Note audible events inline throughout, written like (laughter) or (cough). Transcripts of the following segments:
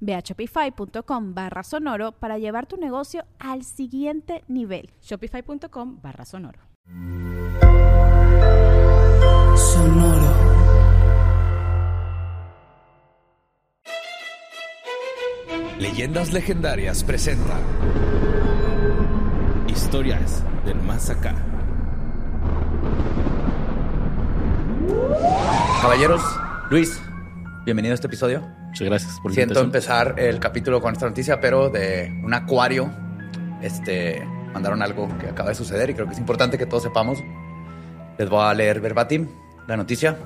Ve a shopify.com barra sonoro para llevar tu negocio al siguiente nivel. Shopify.com barra sonoro. Sonoro. Leyendas Legendarias presenta Historias del Más Acá. Caballeros, Luis, bienvenido a este episodio. Muchas gracias por la Siento invitación. empezar el capítulo con esta noticia, pero de un acuario. Este mandaron algo que acaba de suceder y creo que es importante que todos sepamos. Les voy a leer verbatim la noticia.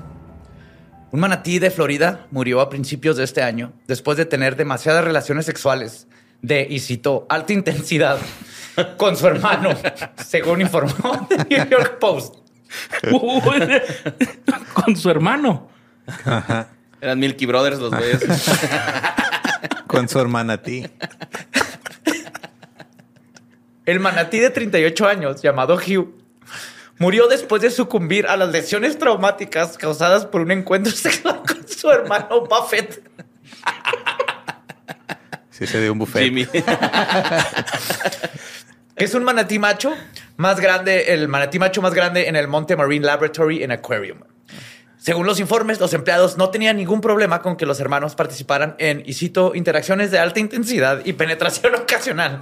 Un manatí de Florida murió a principios de este año después de tener demasiadas relaciones sexuales de, y citó, alta intensidad con su hermano, (laughs) según informó The New York Post. (laughs) Con su hermano. Eran Milky Brothers los güeyes. (laughs) Con su hermana ti. El manatí de 38 años, llamado Hugh, murió después de sucumbir a las lesiones traumáticas causadas por un encuentro (laughs) sexual con su hermano Buffett. Sí, se dio un buffet. Jimmy. (laughs) Es un manatí macho más grande, el manatí macho más grande en el Monte Marine Laboratory and Aquarium. Según los informes, los empleados no tenían ningún problema con que los hermanos participaran en, y cito, interacciones de alta intensidad y penetración (laughs) ocasional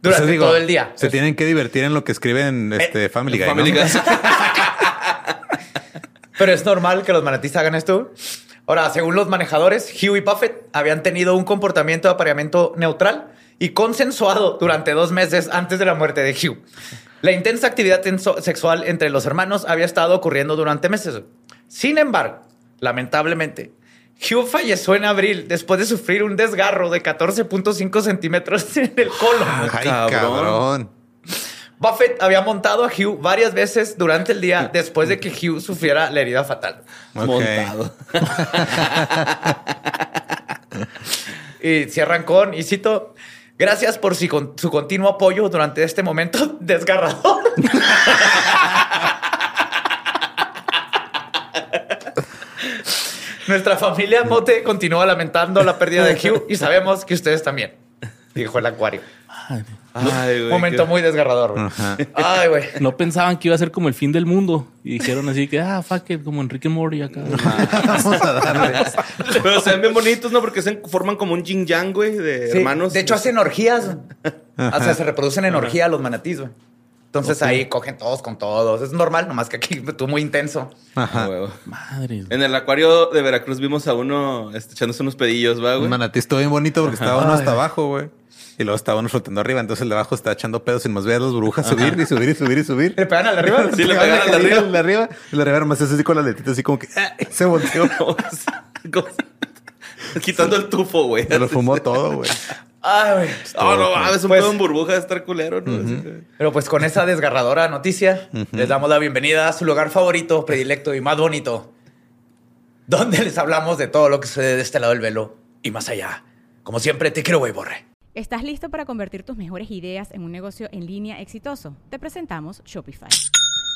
durante digo, todo el día. Se tienen que divertir en lo que escriben este, Family Guy. (laughs) (laughs) Pero es normal que los manatíes hagan esto. Ahora, según los manejadores, Hugh y Buffett habían tenido un comportamiento de apareamiento neutral y consensuado durante dos meses antes de la muerte de Hugh. La intensa actividad sexual entre los hermanos había estado ocurriendo durante meses. Sin embargo, lamentablemente, Hugh falleció en abril después de sufrir un desgarro de 14.5 centímetros (laughs) en el colon. Ay, Cabrón. cabrón. Buffett había montado a Hugh varias veces durante el día después de que Hugh sufriera la herida fatal. Ok. Montado. (laughs) Y cierran con, y cito, gracias por su, con- su continuo apoyo durante este momento desgarrador. (laughs) Nuestra familia Mote continúa lamentando la pérdida de Hugh y sabemos que ustedes también, dijo el acuario. Ay, güey. Momento muy desgarrador. güey. Ay, güey. No pensaban que iba a ser como el fin del mundo. Y dijeron así que, ah, fuck it, como Enrique Mori acá. (laughs) Vamos a darle. Pero se ven bien bonitos, ¿no? Porque se forman como un yin yang, güey, de Sí, hermanos. De hecho, hacen orgías. O sea, se reproducen en orgía los manatís, güey. Entonces ahí cogen todos con todos. Es normal, nomás que aquí tú muy intenso. Ajá. huevo. Madre. En el acuario de Veracruz vimos a uno este, echándose unos pedillos, ¿va, Un güey? manatí estuvo bien bonito porque estaba uno hasta abajo, güey. Y luego estaba uno flotando arriba. Entonces el de abajo está echando pedos sin más ver a las burbujas subir y subir y subir y subir. ¿Le pegan al de arriba? (laughs) Sí, le pegan al de arriba. El de arriba. El de arriba nomás es así con la letita así como que ah, se volteó. (laughs) Quitando el tufo, güey. Se lo fumó todo, güey. (laughs) Ay, güey. No, no, mames, un Pues- pedo en burbuja de estar culero, ¿no? Pero pues con esa desgarradora noticia, les damos la bienvenida a su lugar favorito, predilecto y más bonito, donde les hablamos de todo lo que sucede de este lado del velo y más allá. Como siempre, te quiero, güey, borre. ¿Estás listo para convertir tus mejores ideas en un negocio en línea exitoso? Te presentamos Shopify.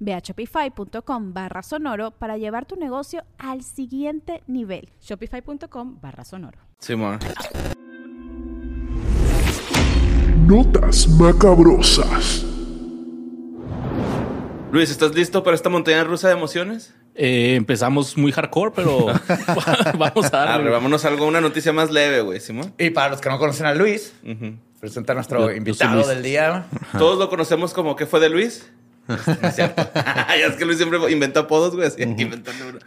Ve a shopify.com barra sonoro para llevar tu negocio al siguiente nivel. Shopify.com barra sonoro. Simón. Notas macabrosas. Luis, ¿estás listo para esta montaña rusa de emociones? Eh, empezamos muy hardcore, pero (laughs) (laughs) vamos a Arre, darle. vámonos a algo, una noticia más leve, güey, Simón. Y para los que no conocen a Luis, presenta a nuestro Yo- invitado del día. Todos lo conocemos como ¿qué fue de Luis? (laughs) No es cierto. (laughs) ya es que Luis siempre inventa apodos, güey. Así que inventando uno.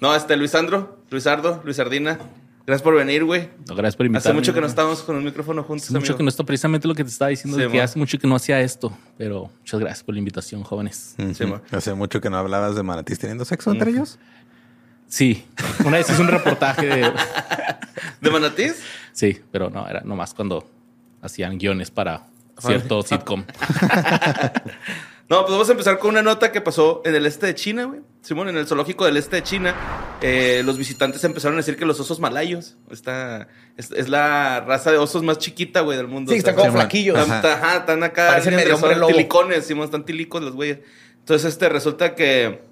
No, este, Luisandro, Luisardo, Luisardina. Gracias por venir, güey. No, gracias por Hace invitarme. mucho que no estábamos con un micrófono juntos, Hace mucho amigo. que no esto precisamente lo que te estaba diciendo, Sí, de que hace mucho que no hacía esto, pero muchas gracias por la invitación, jóvenes. Sí. Hace mucho que no hablabas de manatíes teniendo sexo entre ellos. Sí, una vez hice un reportaje de... (laughs) ¿De Manatís? Sí, pero no, era nomás cuando hacían guiones para cierto sitcom. No, pues vamos a empezar con una nota que pasó en el este de China, güey. Simón, en el zoológico del este de China, eh, los visitantes empezaron a decir que los osos malayos esta, es, es la raza de osos más chiquita, güey, del mundo. Sí, están como flaquillos. Están, ajá, están acá. Parecen medio son hombre lobo. tilicones, Simón, están tilicos los güeyes. Entonces, este, resulta que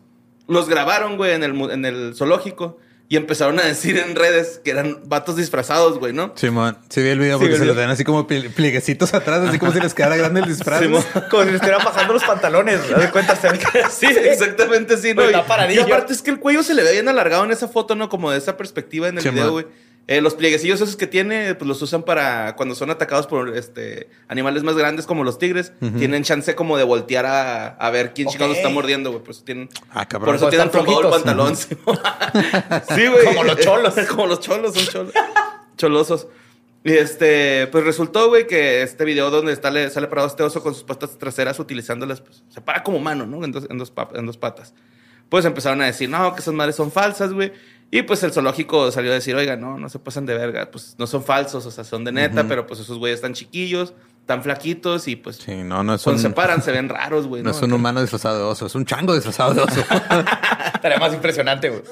los grabaron, güey, en el, en el zoológico y empezaron a decir en redes que eran vatos disfrazados, güey, ¿no? Simón, sí vi el video porque se les video. ven así como pli- plieguecitos atrás, así como si les quedara grande el disfraz. Simón. (laughs) Como si le estuvieran bajando los pantalones. Haz de cuenta, (laughs) Sí, exactamente, sí, ¿no? Pero Y, aparte es que el cuello se le ve bien alargado en esa foto, ¿no? Como de esa perspectiva en el Sí, video, güey. Eh, los plieguecillos esos que tiene, pues los usan para cuando son atacados por este animales más grandes como los tigres. Tienen chance como de voltear a, a ver quién Ok. chicados está mordiendo, güey. Por eso tienen, Ah, cabrón. por eso tienen el pantalón. sí, (laughs) Sí, güey. Como los cholos. (laughs) como los cholos, son cholos. Cholosos. Y este, pues resultó, güey, que este video donde sale, sale parado este oso con sus patas traseras utilizándolas, pues se para como humano, ¿no? En dos, en dos, pa- en dos patas. Pues empezaron a decir, no, que esas madres son falsas, güey. Y pues el zoológico salió a decir, oiga, no, no se pasan de verga. Pues no son falsos, o sea, son de neta, pero pues esos güeyes están chiquillos, tan flaquitos y pues Sí, no, no es cuando un, se paran se ven raros, güey. (laughs) no es un humano disfrazado de oso, es un chango disfrazado de oso. (laughs) Estaría más impresionante, güey.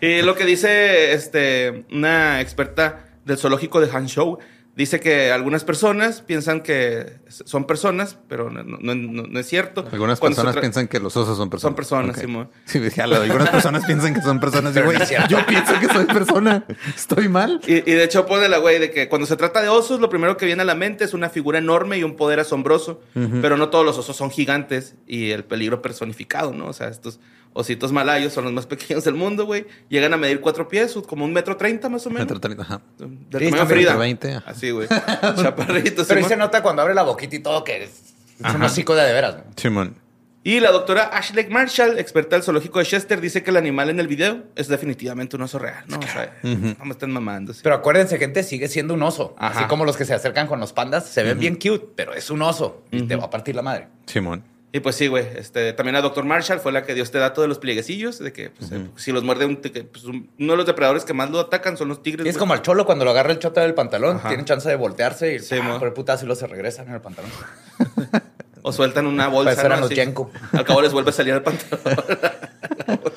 Y lo que dice este, una experta del zoológico de Hangzhou, dice que algunas personas piensan que son personas, pero no, no- no- no es cierto. Algunas Cuando personas piensan que los osos son personas. Son personas, Ok. Simón. (laughs) Sí, dije, "Ala, algunas personas piensan que son personas. Y, güey, (laughs) yo pienso que soy persona. ¿Estoy mal? Y, y de hecho pone la güey de que cuando se trata de osos, lo primero que viene a la mente es una figura enorme y un poder asombroso. Pero no todos los osos son gigantes y el peligro personificado, ¿no? O sea, estos ositos malayos son los más pequeños del mundo, güey. Llegan a medir cuatro pies, como un metro treinta más o menos. Metro treinta, ajá. Del Sí, tamaño de Frida. metro veinte, ajá. Así, güey. (laughs) Chaparritos. Pero ahí se nota cuando abre la boquita y todo que es, es un hocico de, de veras. güey. Simón. Y la doctora Ashley Marshall, experta del zoológico de Chester, dice que el animal en el video es definitivamente un oso real, ¿no? O sea, no me estén mamando. sí. Pero acuérdense, gente, sigue siendo un oso. Ajá. Así como los que se acercan con los pandas, se ven bien cute, pero es un oso y te va a partir la madre. Simón. Y pues sí, güey. Este, también la doctor Marshall fue la que dio este dato de los plieguecillos, de que pues, eh, si los muerde un tigre, pues, un- uno de los depredadores que más lo atacan son los tigres. Y es como el cholo cuando lo agarra el chota del pantalón, Ajá. tienen chance de voltearse y Sí, ah, por el putazo y lo se regresan en el pantalón. (laughs) O sueltan una bolsa. ¿no? los Así. Yenko. Al cabo les vuelve a salir el pantalón. (laughs)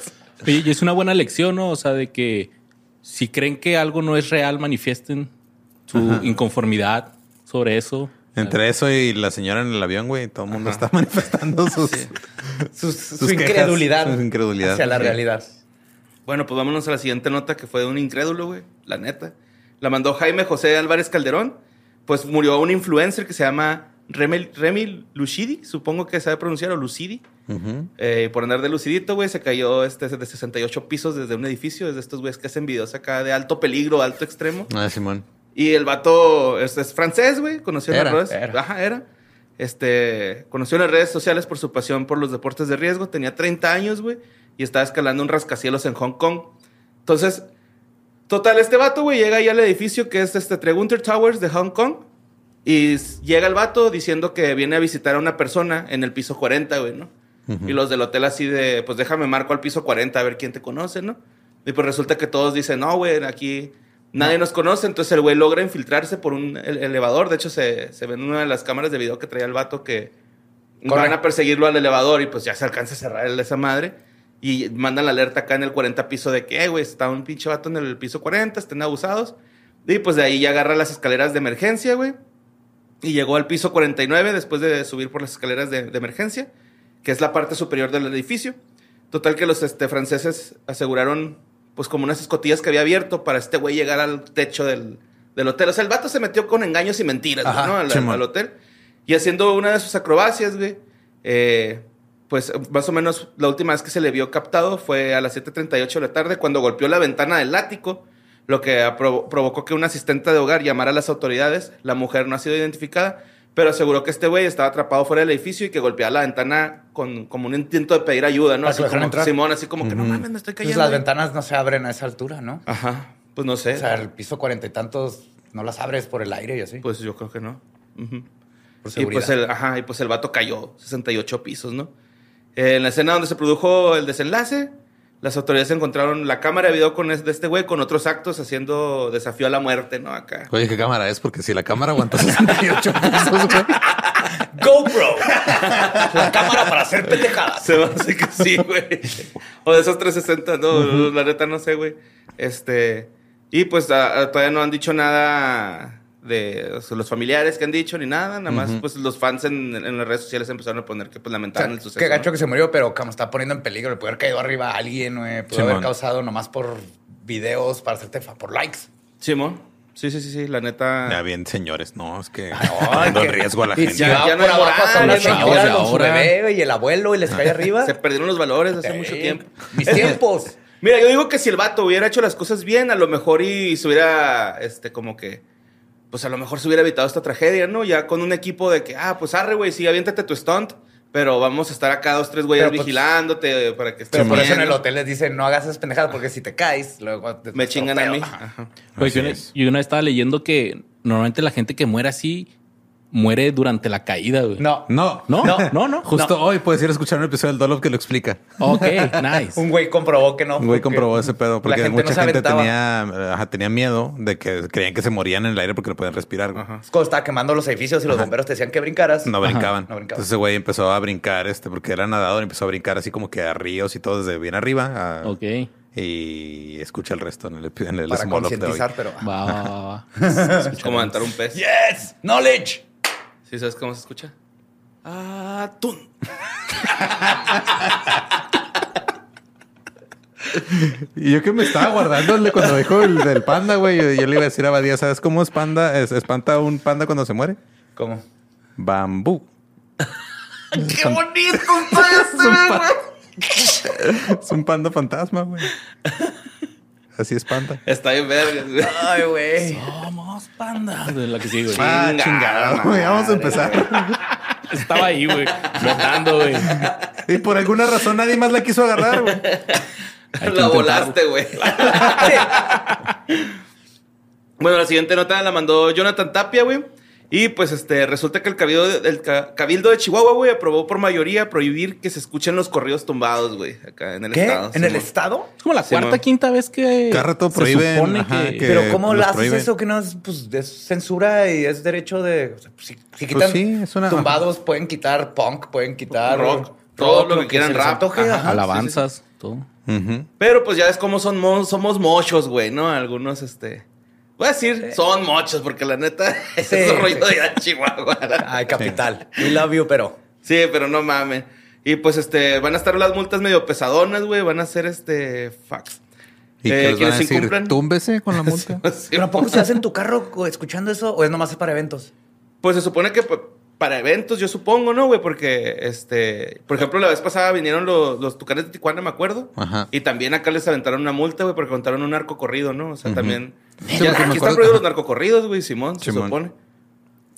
Oye, y es una buena lección, ¿no? O sea, de que si creen que algo no es real, manifiesten su inconformidad sobre eso. Entre eso y la señora en el avión, güey, todo el mundo está (laughs) manifestando sus, Su, sus su quejas, incredulidad, Su incredulidad. hacia la Sí. realidad. bueno, pues vámonos a la siguiente nota que fue de un incrédulo, güey. La neta. La mandó Jaime José Álvarez Calderón. Pues murió un influencer que se llama Remy, Remy Lucidi, supongo que sabe pronunciar, o Lucidi. Eh, por andar de lucidito, güey, se cayó este de 68 pisos desde un edificio, desde estos güeyes que hacen videos acá de alto peligro, alto extremo. Ah, Simón. Y el vato es, es francés, güey, conoció en las redes. era. Ajá, era. Este, conoció en las redes sociales por su pasión por los deportes de riesgo. Tenía 30 años, güey, y estaba escalando un rascacielos en Hong Kong. Entonces, total, este vato, güey, llega ahí al edificio que es este Tregunter Towers de Hong Kong. Y llega el vato diciendo que viene a visitar a una persona en el piso 40, güey, ¿no? Y los del hotel así de, pues déjame marco al piso 40 a ver quién te conoce, ¿no? Y pues resulta que todos dicen, no, güey, aquí nadie nos conoce. Entonces el güey logra infiltrarse por un el- elevador. De hecho, se, se ve en una de las cámaras de video que traía el vato que van a perseguirlo al elevador y pues ya se alcanza a cerrar esa madre. Y mandan la alerta acá en el 40 piso de que, "Eh, güey, está un pinche vato en el piso 40, estén abusados. Y pues de ahí ya agarra las escaleras de emergencia, güey. Y llegó al piso 49 después de subir por las escaleras de, de emergencia, que es la parte superior del edificio. Total que los este, franceses aseguraron, pues como unas escotillas que había abierto para este güey llegar al techo del, del hotel. O sea, el vato se metió con engaños y mentiras, Ajá, ¿no? Al, hotel. Y haciendo una de sus acrobacias, güey, eh, pues más o menos la última vez que se le vio captado fue a las 7.38 de la tarde cuando golpeó la ventana del ático, lo que provocó que una asistente de hogar llamara a las autoridades. La mujer no ha sido identificada, pero aseguró que este güey estaba atrapado fuera del edificio y que golpeaba la ventana con como un intento de pedir ayuda, ¿no? Así como, entrar. Simón, así como que no mames, me estoy Pues cayendo. las güey". ventanas no se abren a esa altura, ¿no? Ajá, pues no sé. O sea, el piso cuarenta y tantos no las abres por el aire y así. Pues yo creo que no. Ujú. por Y pues, el, ajá, y pues el vato cayó 68 pisos, ¿no? En la escena donde se produjo el desenlace, las autoridades encontraron la cámara de video con es- de este güey con otros actos haciendo desafío a la muerte, ¿no? Acá. Oye, ¿qué cámara es? Porque si la cámara aguanta (laughs) 68 pesos, güey. (laughs) GoPro. la cámara para hacer pendejadas. Se me hace que sí, güey. O de esos 360, no, la neta no sé, güey. Este. Y pues a- a- todavía no han dicho nada de o sea, los familiares que han dicho ni nada. Nada más, pues los fans en, en las redes sociales empezaron a poner que pues O sea, lamentaban el suceso. qué gacho ¿no? que se murió, pero como está poniendo en peligro, le puede haber caído arriba a alguien, güey. Pudo haber causado nomás por videos para hacerte fa- por likes. Simón. Sí, sí, sí, sí. La neta. Ya bien, señores, no, es que (laughs) poniendo en riesgo a la y gente. Ya- no por abajo su ahora. bebé y el abuelo y les cae (laughs) arriba. Se perdieron los valores hace Sí. mucho tiempo. Mis tiempos. (laughs) Mira, yo digo que si el vato hubiera hecho las cosas bien, a lo mejor y se hubiera, este, como que, pues a lo mejor se hubiera evitado esta tragedia, ¿no? Ya con un equipo de que, ah, pues arre, güey, sí, aviéntate tu stunt, pero vamos a estar acá dos, tres güeyes pues, vigilándote para que estés Pero por eso en el hotel les dicen, no hagas esas pendejadas porque si te caes, luego... te- Me chingan a mí. Ajá. Pues yo, una- yo una vez estaba leyendo que normalmente la gente que muere así muere durante la caída, güey. No. No, No, No. no, no. Justo hoy puedes ir a escuchar un episodio del Dolop que lo explica. Ok, nice. Un güey comprobó que no. Un güey comprobó ese pedo porque la gente mucha no gente tenía, ajá, tenía miedo de que creían que se morían en el aire porque no podían respirar. Ajá. Es Cuando estaba quemando los edificios y los bomberos te decían que brincaras. No brincaban. no brincaban. Entonces ese güey empezó a brincar, este, porque era nadador, y empezó a brincar así como que a ríos y todo desde bien arriba. a- Ok. Y escucha el resto en el, en el para concientizar, pero... Va, va, va, va. (laughs) Es como aventar un pez. ¡Yes! ¡Knowledge! ¿Sí sabes cómo se escucha? Atún. Y yo que me estaba guardándole cuando dijo el del panda, güey. Yo, yo le iba a decir a Badía, ¿sabes cómo es panda? Es, espanta un panda cuando se muere. ¿Cómo? Bambú. (laughs) ¡Qué bonito! (laughs) Es un, pa- es un panda fantasma, güey. Así es panda. Está bien vergas, güey. Ay, güey. Somos panda. De la que sigue, güey. Ah, Chingada güey. Vamos a empezar. Estaba ahí, güey. Flotando, güey. Y por alguna razón nadie más la quiso agarrar, güey. La volaste, güey. (laughs) bueno, la siguiente nota la mandó Jonathan Tapia, güey. Y pues este, resulta que el cabildo de, el ca- cabildo de Chihuahua, güey, aprobó por mayoría prohibir que se escuchen los corridos tumbados, güey, acá en el ¿Qué? estado. ¿En el estado? Es como la Sí, cuarta, man. quinta vez que. Se prohíben, supone ajá, que. que- Pero ¿cómo lo haces prohíben. eso que no es, pues, es censura y es derecho de... o sea, pues, si, si quitan sí, es una- tumbados, pueden quitar punk, pueden quitar... Rock, todo lo que quieran, rap, antoje, ajá. ajá. Alabanzas, todo. Pero pues ya ves cómo son mo- somos mochos, güey, ¿no? Algunos, este. Voy a decir, son mochos, porque la neta (laughs) es Sí, un rollo sí. de Chihuahua. Ay, capital. We love you, pero... Sí, pero no mamen. Y pues este, van a estar las multas medio pesadonas, güey. Van a ser este. Fax. ¿Y Eh, que les van a ¿quieres decir? incumplan? Túmbese con la (laughs) multa. Sí. ¿Pero a poco se hace en tu carro escuchando eso o es nomás para eventos? Pues se supone que pa- para eventos, yo supongo, ¿no, güey? Porque, este, por ejemplo, la vez pasada vinieron los, los tucanes de Tijuana, me acuerdo. Ajá. Y también acá les aventaron una multa, güey, porque contaron un narcocorrido, ¿no? O sea, también. Sí, Ya, aquí están prohibidos los narcocorridos, güey, Simón, se supone.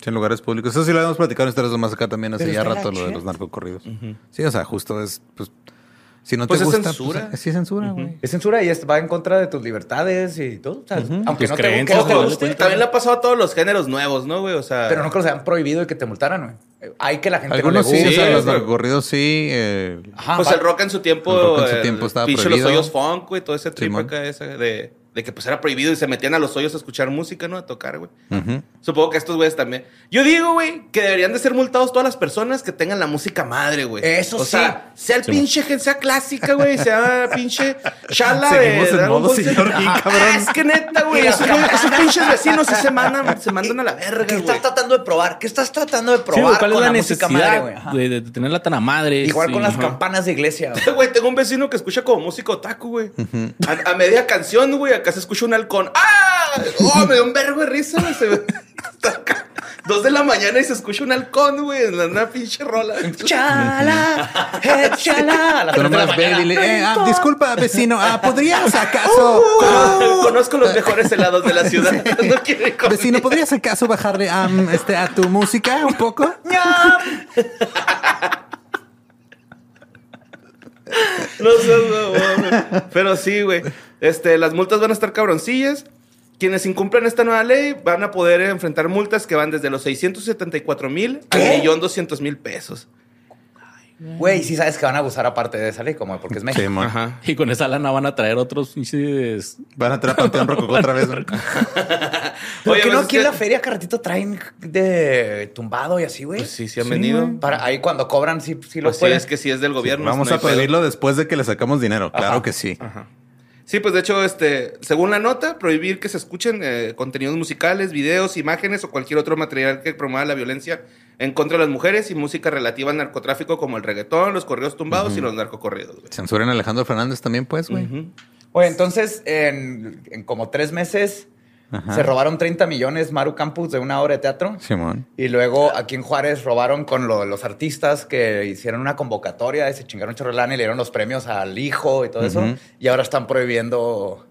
Sí, en lugares públicos. Eso sí lo habíamos platicado en Esteros más acá también hace ya rato, lo de los narcocorridos. Sí, o sea, justo es, pues, si no Pues te es gusta, censura. pues, sí es censura, güey. Es censura y es- va en contra de tus libertades y todo. O sea, Aunque Tus no te, creencias, que no te guste, También le ha pasado a todos los géneros nuevos, ¿no, güey? O sea. pero no que los hayan prohibido y que te multaran, güey. Hay que la gente Algunos no le sí, gusta. o sea, los güey. narcocorridos sí. eh, Ajá, pues va- el rock en su tiempo. El rock en su tiempo estaba pinche prohibido. los hoyos funk, güey, todo ese trip Simón. acá ese de, de que pues era prohibido y se metían a los hoyos a escuchar música, ¿no? A tocar, güey. Supongo que estos güeyes también. Yo digo, güey, que deberían de ser multados todas las personas que tengan la música madre, güey. Eso o sí. sea, sea el pinche, gen- sea clásica, güey, sea pinche (laughs) chala de Seguimos Dragon modo señor King, Ajá. cabrón. Es que neta, güey, esos, esos pinches vecinos sí se mandan, se mandan a la verga, ¿Qué estás tratando de probar? ¿Qué estás tratando de probar ¿cuál es con la, la, música madre, necesidad güey? De, de tenerla tan a madre? Igual Sí. con las Ajá. campanas de iglesia. (laughs) güey. Güey, tengo un vecino que escucha como música otaku, güey. a, a media canción, güey, acá se escucha un halcón. ¡Ah! ¡Oh, me dio un vergo de risa! Se Dos de la mañana y se escucha un halcón, güey, en la- una pinche rola. Chala, eh, chala. Nomás ve y dile, eh, ah, disculpa, vecino, ah, ¿podrías acaso? ah, Conozco, conozco los mejores helados de la ciudad. (laughs) No con- Vecino, ¿podrías acaso bajarle am, este, a tu música un poco? No seas mamón, güey. Pero sí, güey. Este, las multas van a estar cabroncillas. Quienes incumplan esta nueva ley van a poder enfrentar multas que van desde los 674 mil al millón 200 mil pesos. Güey, sí sabes que van a abusar aparte de esa ley, como porque es México. Sí. Ajá. Y con esa lana van a traer otros. Van a traer a Panteón Rococó otra vez. (laughs) Oye, que no pues es aquí en la feria carretito traen de tumbado y así, güey. Pues sí, sí han venido. Para ahí cuando cobran, sí, sí lo Pues sí, pueden. es que sí es del gobierno. Vamos no a pedo. pedirlo después de que le sacamos dinero. Claro Ajá. que sí. Sí, pues de hecho, este, según la nota, prohibir que se escuchen eh, contenidos musicales, videos, imágenes o cualquier otro material que promueva la violencia en contra de las mujeres y música relativa al narcotráfico como el reggaetón, los correos tumbados y los narcocorridos. güey. Censuren a Alejandro Fernández también, pues, güey. Oye, entonces, en, en como tres meses Ajá. se robaron 30 millones Maru Campus de una obra de teatro. Simón. Y luego aquí en Juárez robaron con lo- los artistas que hicieron una convocatoria y se chingaron un chorro de lana y le dieron los premios al hijo y todo eso. Y ahora están prohibiendo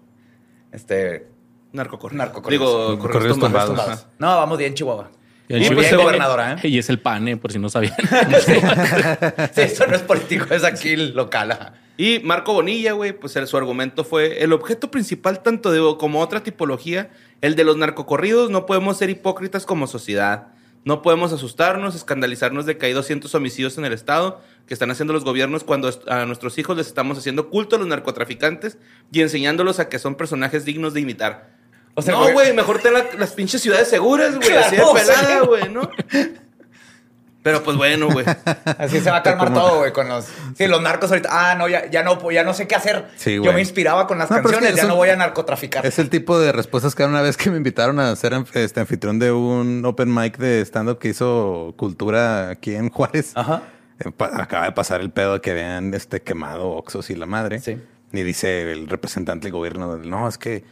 este Narcocorridos. Narcocorridos. Digo, Corridos corridos tumbados. tumbados. No, vamos bien, Chihuahua. Y, Y, pues, gobernadora, ¿eh? y es el pane, por si no sabían. (laughs) Sí, eso no es político, es aquí local. Y Marco Bonilla, güey, pues su argumento fue el objeto principal tanto de como otra tipología, el de los narcocorridos, no podemos ser hipócritas como sociedad. No podemos asustarnos, escandalizarnos de que hay 200 homicidios en el Estado que están haciendo los gobiernos cuando a nuestros hijos les estamos haciendo culto a los narcotraficantes y enseñándolos a que son personajes dignos de imitar. O sea, no, güey- mejor ten la- las pinches ciudades seguras, güey, así de pelada, güey, ¿no? Pero pues bueno, güey. (laughs) Así se va a calmar Como- todo, güey, con los... Sí, los narcos ahorita... Ah, no, ya, ya, no, ya no sé qué hacer. Sí, Yo me inspiraba con las No, pero es que canciones, ya no voy a narcotraficar. Es el tipo de respuestas que una vez que me invitaron a ser este anfitrión de un open mic de stand-up que hizo cultura aquí en Juárez. Ajá. Eh, Acaba de pasar el pedo de que habían este, quemado Oxos y la madre. Sí. Y dice el representante del gobierno, no, es que,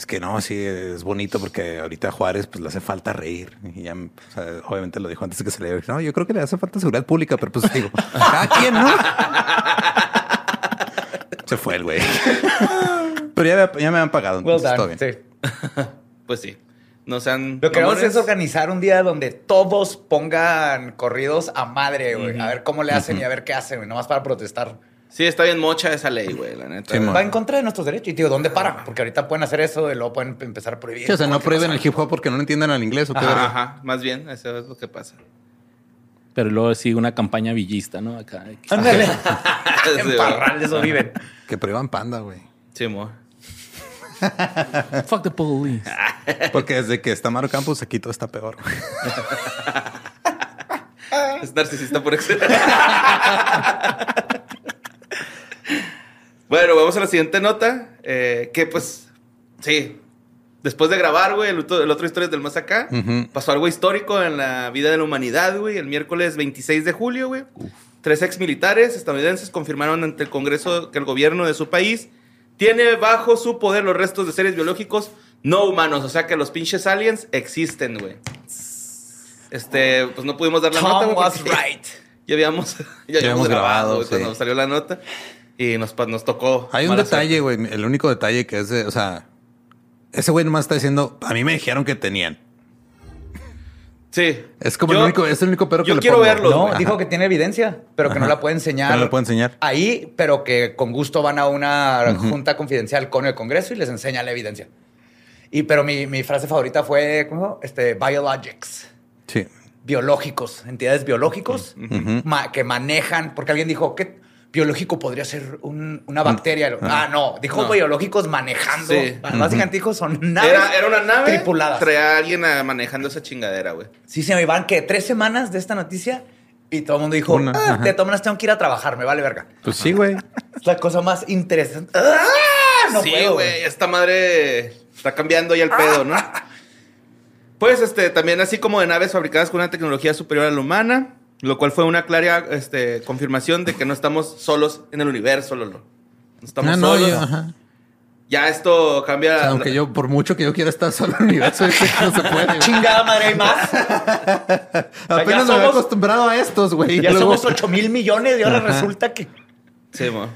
es que no, sí, es bonito porque ahorita a Juárez pues le hace falta reír. Y ya, o sea, obviamente lo dijo antes de que se le diera. No, yo creo que le hace falta seguridad pública, pero pues digo, cada quien, ¿no? (laughs) se fue el güey. (laughs) pero ya, me- ya me han pagado, Well entonces todo done. bien. Sí. (laughs) Pues sí. No sean. Lo que vamos a es organizar un día donde todos pongan corridos a madre, güey. A ver cómo le hacen y a ver qué hacen, güey. Nomás para protestar. Sí, está bien mocha esa ley, güey, la neta. Sí, Va en contra de nuestros derechos. Y digo, ¿dónde para? Porque ahorita pueden hacer eso y luego pueden empezar a prohibir. Sí, o sea, no prohíben el hip hop porque no entienden al inglés o qué Ajá, ajá, más bien, eso es lo que pasa. Pero luego sigue una campaña villista, ¿no? Acá. Ándale. (laughs) (laughs) Sí, en parral de eso viven. (laughs) Que prohíban panda, güey. Sí, mo. Fuck the police. Porque desde que está Maro Campos aquí todo está peor. güey. Es narcisista por excelencia. Bueno, vamos a la siguiente nota. eh, que pues, sí. Después de grabar, güey, el, otro- el otro historia del más acá, pasó algo histórico en la vida de la humanidad, güey. El miércoles 26 de julio, güey. Tres ex militares estadounidenses confirmaron ante el Congreso que el gobierno de su país tiene bajo su poder los restos de seres biológicos no humanos. O sea que los pinches aliens existen, güey. Este, pues no pudimos dar la nota, Tom güey, was right. (laughs) Ya habíamos, ya habíamos grabado, grabado, cuando salió la nota. Y nos, nos tocó. Hay un detalle, güey. El único detalle que es de, o sea, ese güey nomás está diciendo, a mí me dijeron que tenían. Sí. Es como Yo- el único, es el único pero que yo le quiero pongo. verlo. No, dijo que tiene evidencia, pero que no la puede enseñar. No la puede enseñar. Ahí, pero que con gusto van a una junta confidencial con el Congreso y les enseña la evidencia. Y pero mi, mi frase favorita fue, ¿cómo? Este, biologics. Sí. biológicos, entidades biológicos ma- que manejan, porque alguien dijo que biológico podría ser un- una bacteria. Ah, no, dijo No. biológicos manejando. Sí. Básicamente dijo son naves Era, era una nave tripuladas. Traía a alguien ah, manejando esa chingadera, güey. Sí, se me iban que tres semanas de esta noticia y todo el mundo dijo, Una, ah, de todas maneras tengo que ir a trabajar, me vale verga. Pues sí, güey. Es la cosa más interesante. ¡Ah! No sí, güey, esta madre está cambiando ya el pedo, ¿no? Pues este, también así como de naves fabricadas con una tecnología superior a la humana, lo cual fue una clara este, confirmación de que no estamos solos en el universo, Lolo. No estamos Ah, no, solos. yo, ajá. Ya esto cambia. O sea, aunque yo, por mucho que yo quiera estar solo en el universo, (laughs) no se puede. güey. Chingada madre, hay más. (laughs) Apenas me había acostumbrado a estos, güey. Ya Luego- somos 8 mil millones y ahora Ajá. resulta que... Sí, mo.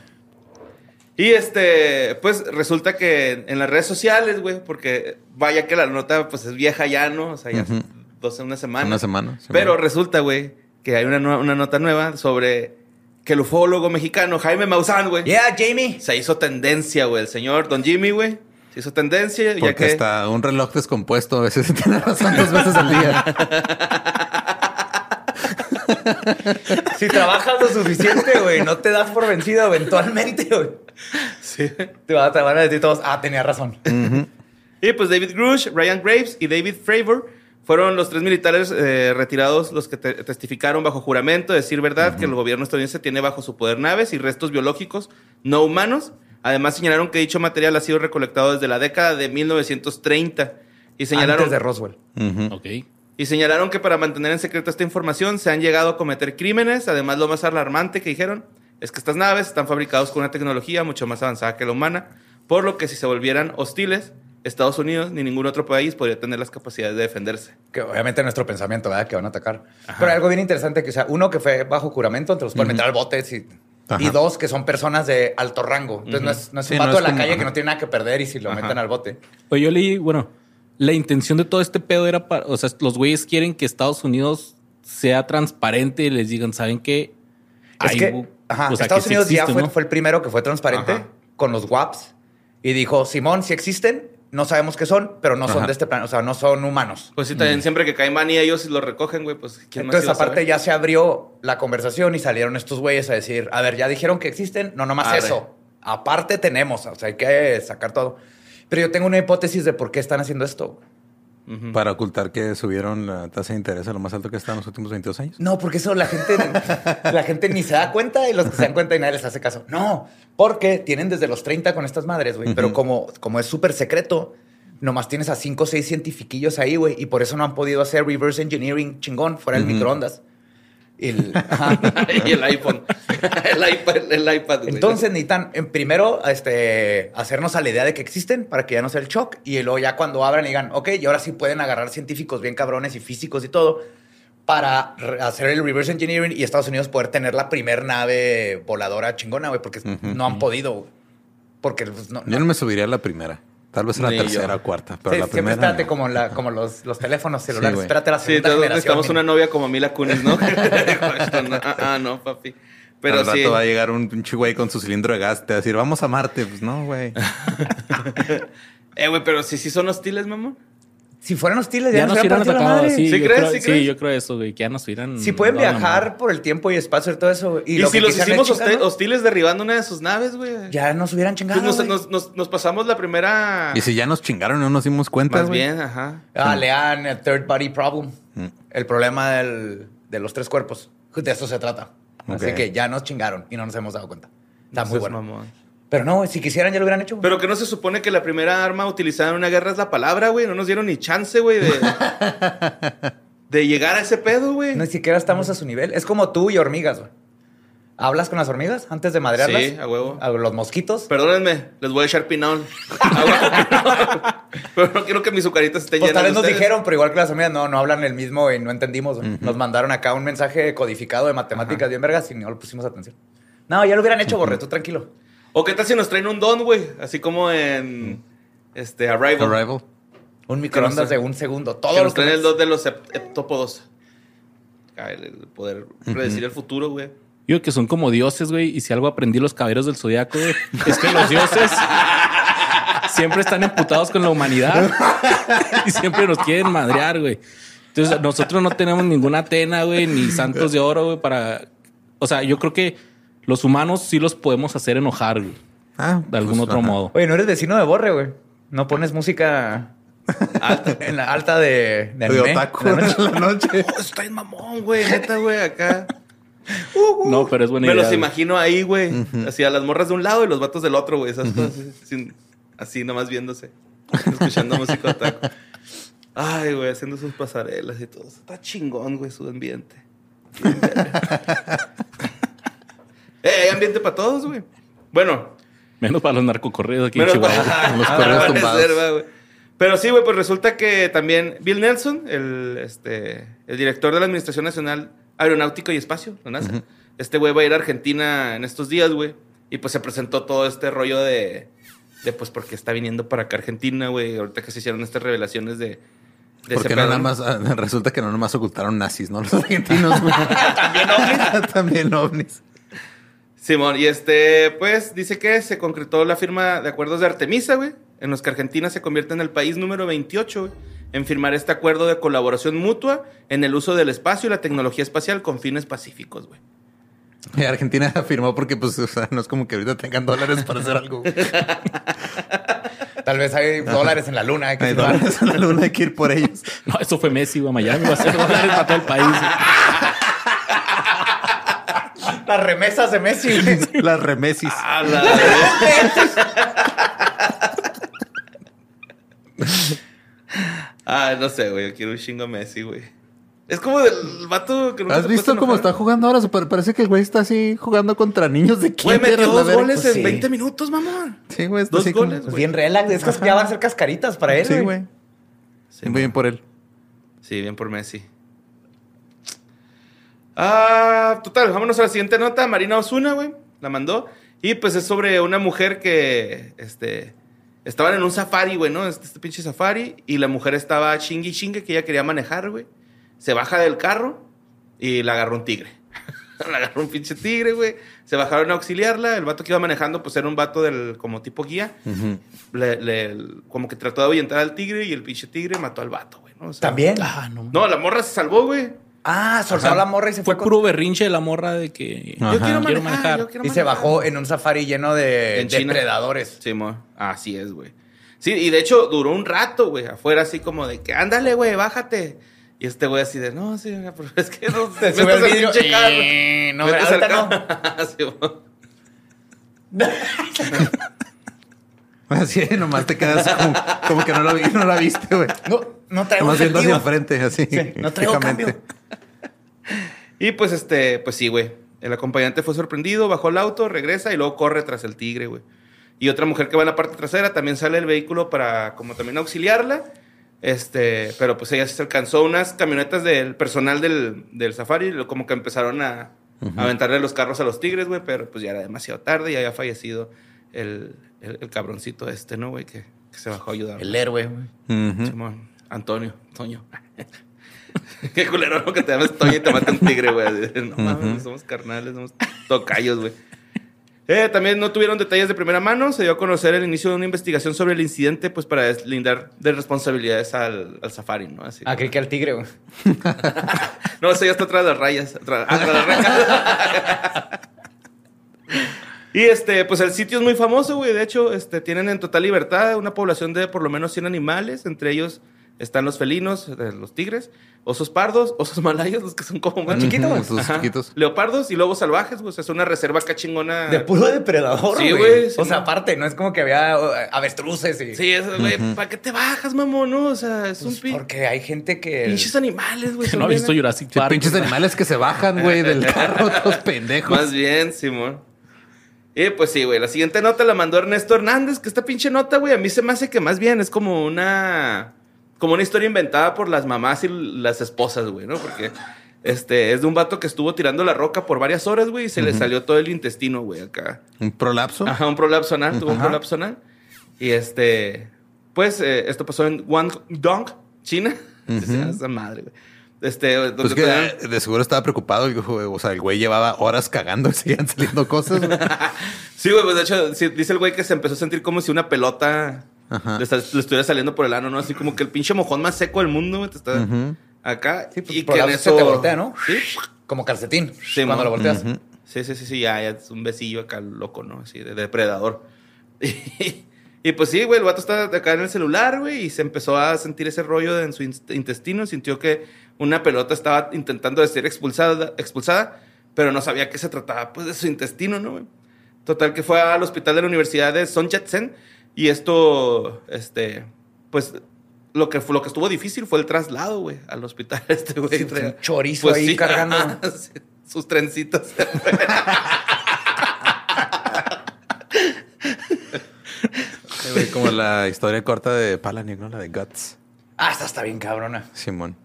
Y este, pues resulta que en las redes sociales, güey, porque vaya que la nota pues es vieja ya, ¿no? O sea, ya Ujú. dos una semana. Una semana. sí, Pero güey. resulta, güey, que hay una, una nota nueva sobre que el ufólogo mexicano Jaime Maussan, güey, Yeah, Jamie. se hizo tendencia, güey, el señor Don Jimmy, güey, se hizo tendencia ya Porque que hasta un reloj descompuesto a veces (laughs) tiene razón dos veces al día. (laughs) Si trabajas lo suficiente, güey, no te das por vencido eventualmente, güey. Sí. Te van, te van a decir todos, ah, tenía razón. Y pues David Grush, Ryan Graves y David Fravor fueron los tres militares eh, retirados los que te- testificaron bajo juramento de decir verdad que el gobierno estadounidense tiene bajo su poder naves y restos biológicos no humanos. Además señalaron que dicho material ha sido recolectado desde la década de 1930 y señalaron Antes de Roswell. Ujú. Ok. y señalaron que para mantener en secreto esta información se han llegado a cometer crímenes. Además, lo más alarmante que dijeron es que estas naves están fabricadas con una tecnología mucho más avanzada que la humana, por lo que si se volvieran hostiles, Estados Unidos ni ningún otro país podría tener las capacidades de defenderse. Que obviamente nuestro pensamiento, ¿verdad? Que van a atacar. Pero hay algo bien interesante que, o sea, uno que fue bajo juramento, entonces los pueden meter al bote. Ajá. Y dos, que son personas de alto rango. Entonces no es, no es Sí, un no vato es de la como- calle ajá. que no tiene nada que perder y si lo Ajá. meten al bote. Pues yo leí, bueno, la intención de todo este pedo era para, o sea, los güeyes quieren que Estados Unidos sea transparente y les digan, ¿saben qué? Es Hay que ajá, o sea, Estados que sí Unidos ya fue, ¿no? fue el primero que fue transparente Ajá. con los WAPs y dijo, Simón, si existen, no sabemos qué son, pero no son Ajá. de este plan, o sea, no son humanos. Pues sí, también siempre que cae Manny ellos lo recogen, güey, pues ¿quién más Entonces, aparte, ya se abrió la conversación y salieron estos güeyes a decir, a ver, ya dijeron que existen, no nomás Arre. eso. Aparte tenemos, o sea, hay que sacar todo. Pero yo tengo una hipótesis de por qué están haciendo esto. Para ocultar que subieron la tasa de interés a lo más alto que está en los últimos 22 años. No, porque eso la gente, la gente ni se da cuenta y los que se dan cuenta y nadie les hace caso. No, porque tienen desde los 30 con estas madres, güey. Pero como, como es súper secreto, nomás tienes a cinco o seis cientifiquillos ahí, güey. Y por eso no han podido hacer reverse engineering chingón fuera del microondas. Y el- ajá. (laughs) y el iPhone. el iPad, el iPad, güey. Entonces necesitan en primero este, hacernos a la idea de que existen para que ya no sea el shock y luego ya cuando abran y digan, ok, y ahora sí pueden agarrar científicos bien cabrones y físicos y todo para hacer el reverse engineering y Estados Unidos poder tener la primer nave voladora chingona, güey, porque no han podido. Porque pues, no, Yo no- no me subiría a la primera. Tal vez a la Ni yo. tercera o cuarta. Pero Sí, la siempre primera. espérate no. como, la, como los, los teléfonos celulares. güey. espérate a la Sí, segunda todos generación. necesitamos mira. una novia como Mila Kunis, no, (laughs) ah, ah, no, papi. Pero Al rato sí. va a llegar un pinche güey con su cilindro de gas. Te va a decir, vamos a Marte. Pues no, güey. (laughs) Eh, güey, pero si sí son hostiles, mamón. Si fueran hostiles, ya, Ya nos hubieran atacado. madre. Sí, ¿Sí yo crees? creo- ¿Sí sí, yo creo eso, güey, que ya nos hubieran. Si pueden viajar por el tiempo y espacio y todo eso. Y, lo si que los hicimos hostiles derribando una de sus naves, güey. Ya nos hubieran chingado. Pues nos, güey. nos- nos- nos pasamos la primera. Y si ya nos chingaron y no nos dimos cuenta, Más güey. bien, ajá. Ah, lean el third body problem. Mm. El problema del- de los tres cuerpos. De eso se trata. Así que ya nos chingaron y no nos hemos dado cuenta. Está muy bueno. mamón. Pero no, si quisieran ya lo hubieran hecho. güey. Pero que no se supone que la primera arma utilizada en una guerra es la palabra, güey. No nos dieron ni chance, güey, de, (laughs) de llegar a ese pedo, güey. Ni siquiera estamos a su nivel. Es como tú y hormigas, güey. ¿Hablas con las hormigas antes de madrearlas? Sí, a huevo. A los mosquitos. Perdónenme, les voy a echar. (laughs) Agua. pero no quiero que mis azucaritas estén Pues llenas tal vez de nos ustedes. dijeron, pero igual que las hormigas no, no hablan el mismo y no entendimos. Nos mandaron acá un mensaje codificado de matemáticas bien vergas y no le pusimos atención. No, ya lo hubieran hecho, Borre, tú tranquilo. O qué tal si nos traen un don, güey. Así como en este Arrival. Arrival. Un microondas de un segundo. Todo Que lo nos que traen el don de los hep- heptópodos. El poder predecir el futuro, güey. Digo que son como dioses, güey. Y si algo aprendí los caballeros del zodiaco, güey, es que los dioses siempre están emputados con la humanidad y siempre nos quieren madrear, güey. Entonces, nosotros no tenemos ninguna Atena, güey, ni santos de oro, güey, para. O sea, yo creo que los humanos sí los podemos hacer enojar, güey. Ah, De algún pues, otro ajá. modo. Oye, no eres vecino de Borre, güey. No pones música alta, (laughs) en la alta de, de De anime. otaku en la noche. en la noche. (laughs) Oh, está mamón, güey. Neta, güey, acá. (laughs) No, pero es buena Me idea. los güey. imagino ahí, güey. Así a las morras de un lado y los vatos del otro, güey. Esas cosas así, sin- así nomás viéndose. Escuchando música otaku. Ay, güey, haciendo sus pasarelas y todo. Está chingón, güey, su ambiente. Eh, hay ambiente para todos, güey. Bueno, Menos para los narcocorridos aquí en Chihuahua. para los al (laughs) correos tumbados. Pero sí, güey, pues resulta que también Bill Nelson, el, este, el director de la Administración Nacional Aeronáutico y Espacio, la NASA, este güey va a ir a Argentina en estos días, güey. Y pues se presentó todo este rollo de, de pues, porque está viniendo para acá Argentina, güey. Ahorita que se hicieron estas revelaciones de... Porque no nada más, ah, resulta que no nada más ocultaron nazis, ¿no? Los argentinos, güey. (laughs) También ovnis. (laughs) También ovnis. Simón, y este, pues, dice que se concretó la firma de acuerdos de Artemisa, güey, en los que Argentina se convierte en el país número 28, güey, en firmar este acuerdo de colaboración mutua en el uso del espacio y la tecnología espacial con fines pacíficos, güey. Argentina (laughs) afirmó porque, pues, o sea, no es como que ahorita tengan dólares para hacer algo. Tal vez hay dólares en la luna. Hay que Hay dólares en la luna, hay que ir por ellos. No, eso fue Messi, güey, a Miami. Va a ser dólares para todo el país. Güey. Las remesas de Messi. güey. (laughs) Las remesis. A la Ah, no sé, güey. Yo quiero un chingo Messi, güey. Es como del vato que nunca ¿Has visto cómo está jugando ahora? Super- Parece que el güey está así jugando contra niños de Güey, kinder. metió a la dos goles Pues en sí. 20 minutos, mamón. Sí, güey. Dos como- goles, bien relax. Es que ya van a ser cascaritas para él. Sí, güey. Sí, Muy bien por él. Sí, bien por Messi. Ah, total, vámonos a la siguiente nota. Marina Osuna, güey, la mandó. Y pues es sobre una mujer que, este, estaban en un safari, güey, ¿no? Este, este pinche safari. Y la mujer estaba chingue y chingue que ella quería manejar, güey. Se baja del carro y la agarró un tigre. (laughs) la agarró un pinche tigre, güey. Se bajaron a auxiliarla. El vato que iba manejando, pues era un vato del, como tipo guía. Le- le- como que trató de ahuyentar al tigre y el pinche tigre mató al vato, güey, ¿no? O sea, También. Ah, no. no, la morra se salvó, güey. Ah, soltó Ajá. la morra y se fue. Fue con- puro berrinche de la morra de que. Ajá. Yo quiero manejar, Quiero manejar. yo quiero Y se bajó en un safari lleno de depredadores. Sí, mo. Así es, güey. Sí, y de hecho duró un rato, güey, afuera así como de que, ándale, güey, bájate. Y este güey así de, no, sí, pero es que no... (laughs) Se sube el carro. Eh, no, Vete ahorita carro. (laughs) Sí, mo. (laughs) (laughs) Así, nomás te quedas como, como que no la viste, güey. No, no traigo Nomás viendo hacia enfrente, así. Sí, no traigo cambio. Y pues este, pues sí, güey. El acompañante fue sorprendido, bajó el auto, regresa y luego corre tras el tigre, güey. Y otra mujer que va en la parte trasera también sale del vehículo para como también auxiliarla. Este, pero pues ella se alcanzó unas camionetas del personal del, del safari, como que empezaron a, a aventarle los carros a los tigres, güey, pero pues ya era demasiado tarde y había fallecido el, el, el cabroncito este, ¿no, güey? Que, que se bajó a ayudar. El héroe, güey. Antonio, Toño. (laughs) Qué culero, ¿no? Que te llames Toño y te mata un tigre, güey. (laughs) No mames, somos carnales, somos tocayos, güey. Eh, también no tuvieron detalles de primera mano. Se dio a conocer el inicio de una investigación sobre el incidente, pues para deslindar de responsabilidades al, al safari, ¿no? Así Ah, creí que al tigre, güey. (laughs) no, eso ya está atrás de las rayas. Atrás, atrás de las rayas. Y este, pues el sitio es muy famoso, güey. De hecho, este, tienen en total libertad una población de por lo menos 100 animales. Entre ellos están los felinos, eh, los tigres, osos pardos, (laughs) osos malayos, los que son como más chiquitos. güey. Ajá. chiquitos. Leopardos y lobos salvajes, güey. O sea, es una reserva acá chingona. De puro depredador, Sí, güey. güey, sí, o sea, no. aparte, no es como que había avestruces y... Sí, eso, güey. ¿Para qué te bajas, mamón? No, o sea, es Pues un pin- porque hay gente que... pinches animales, güey. No ha bien- visto Jurassic Park. pinches animales que se bajan, güey, del carro, todos (laughs) pendejos. Más bien, Simón. Y pues sí, güey. La siguiente nota la mandó Ernesto Hernández, que esta pinche nota, güey, a mí se me hace que más bien es como una. Como una historia inventada por las mamás y las esposas, güey, ¿no? Porque este es de un vato que estuvo tirando la roca por varias horas, güey, y se le salió todo el intestino, güey, acá. Un prolapso. Ajá, un prolapso anal, tuvo un prolapso anal. Y este. Pues eh, esto pasó en Guangdong, China. (laughs) Esa madre, güey. Este, donde Pues que de seguro estaba preocupado. y dijo, O sea, el güey llevaba horas cagando y (laughs) seguían saliendo cosas. (laughs) Sí, güey, pues de hecho, sí, dice el güey que se empezó a sentir como si una pelota le, estuviera saliendo por el ano, ¿no? Así como que el pinche mojón más seco del mundo, güey, te está acá. Sí, pues, y por que la en se te voltea, ¿no? Sí, Como calcetín. Sí, cuando lo volteas. Sí, sí, sí, sí, ya, ya es un besillo acá loco, ¿no? Así, de depredador. (laughs) Y, y pues sí, güey, el vato está acá en el celular, güey, y se empezó a sentir ese rollo en su in- intestino, sintió que una pelota estaba intentando de ser expulsada, expulsada, pero no sabía que se trataba, pues, de su intestino, ¿no, güey? Total que fue al hospital de la Universidad de Son Yat-sen, y esto, este, pues, lo que, fue- lo que estuvo difícil fue el traslado, güey, al hospital. (laughs) Este, güey. Sí, un chorizo ahí cargando. (laughs) sí, sus trencitos. (laughs) Como la historia corta de Palaniuk, ¿no? La de Guts. Ah, esta está bien cabrona. Simón.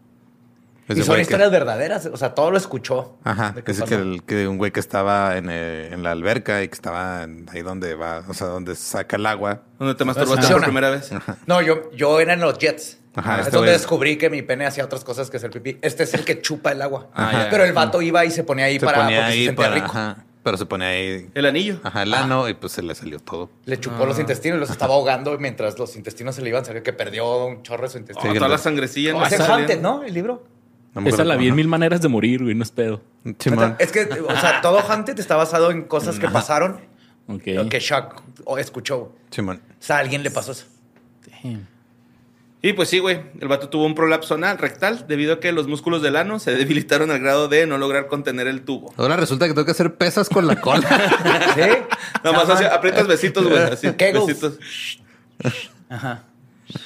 Y son que- historias verdaderas. O sea, todo lo escuchó. Ajá, ¿De qué es que, el, que un güey que estaba en, eh, en la alberca y que estaba en- ahí donde va, o sea, donde saca el agua. Donde te masturbaste Funciona. por primera vez. No, yo, yo era en los Jets. Ajá, es este donde güey- descubrí que mi pene hacía otras cosas que hacer pipí. Este es el que chupa el agua. Ah, ya. Pero el vato iba y se ponía ahí Se para ponía porque se ahí sentía para, rico. ajá, pero se ponía ahí, El anillo. ajá, el ano y pues se le salió todo. Le chupó los intestinos y los estaba ahogando mientras los intestinos se le iban, salió que perdió un chorro de su Oh, intestino. Sí, toda la sangrecilla. Oh, no es el ¿no? El libro. No Esa la vi en mil maneras de morir, güey, no es pedo. Simón. Es que, o sea, todo Haunted está basado en cosas que pasaron Ok. lo que Chuck o escuchó. Simón. O sea, a alguien le pasó eso. Damn. Y pues sí, güey. El vato tuvo un prolapso anal rectal debido a que los músculos del ano se (laughs) debilitaron al grado de no lograr contener el tubo. Ahora resulta que tengo que hacer pesas con la cola. (laughs) ¿Sí? Nada más así, aprietas besitos, güey. Así, Kegels. besitos. Ajá.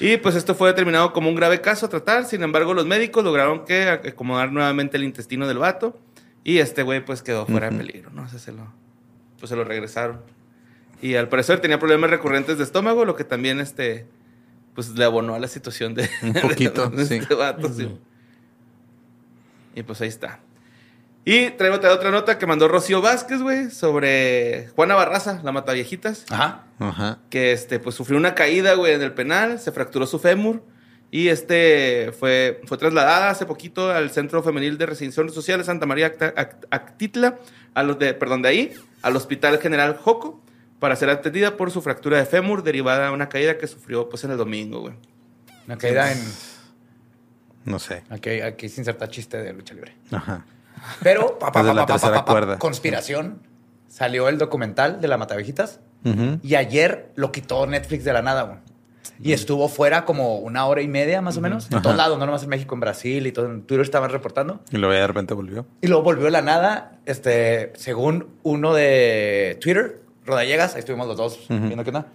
Y pues esto fue determinado como un grave caso a tratar. Sin embargo, los médicos lograron que acomodar nuevamente el intestino del vato. Y este güey pues quedó fuera de peligro, ¿no? O sea, se lo, pues se lo regresaron. Y al parecer tenía problemas recurrentes de estómago, lo que también este, pues le abonó a la situación de, Un poquito, (laughs) de sí. este vato. sí. Y pues ahí está. Y traigo otra, otra nota que mandó Rocío Vázquez, güey, sobre Juana Barraza, la mataviejitas Ajá. Ajá. que este, pues sufrió una caída, güey, en el penal, se fracturó su fémur y este fue, fue trasladada hace poquito al Centro Femenil de Residencia Social de Santa María Act- Actitla, a los de, perdón, de ahí, al Hospital General Joco, para ser atendida por su fractura de fémur derivada de una caída que sufrió, pues, en el domingo, güey. Una caída en. No sé. Aquí, aquí se inserta chiste de lucha libre. Ajá. Pero, (laughs) pa, pa, Desde pa, la tercera cuerda. conspiración. Salió el documental de la Matavejitas Ujú. y ayer lo quitó Netflix de la nada, güey. Y estuvo fuera como una hora y media más o menos. En todos lados, no nomás en México, en Brasil y todo. En Twitter estaban reportando. Y luego de repente volvió. Y luego volvió de la nada, este, según uno de Twitter, Rodallegas, ahí estuvimos los dos Ujú. viendo qué onda.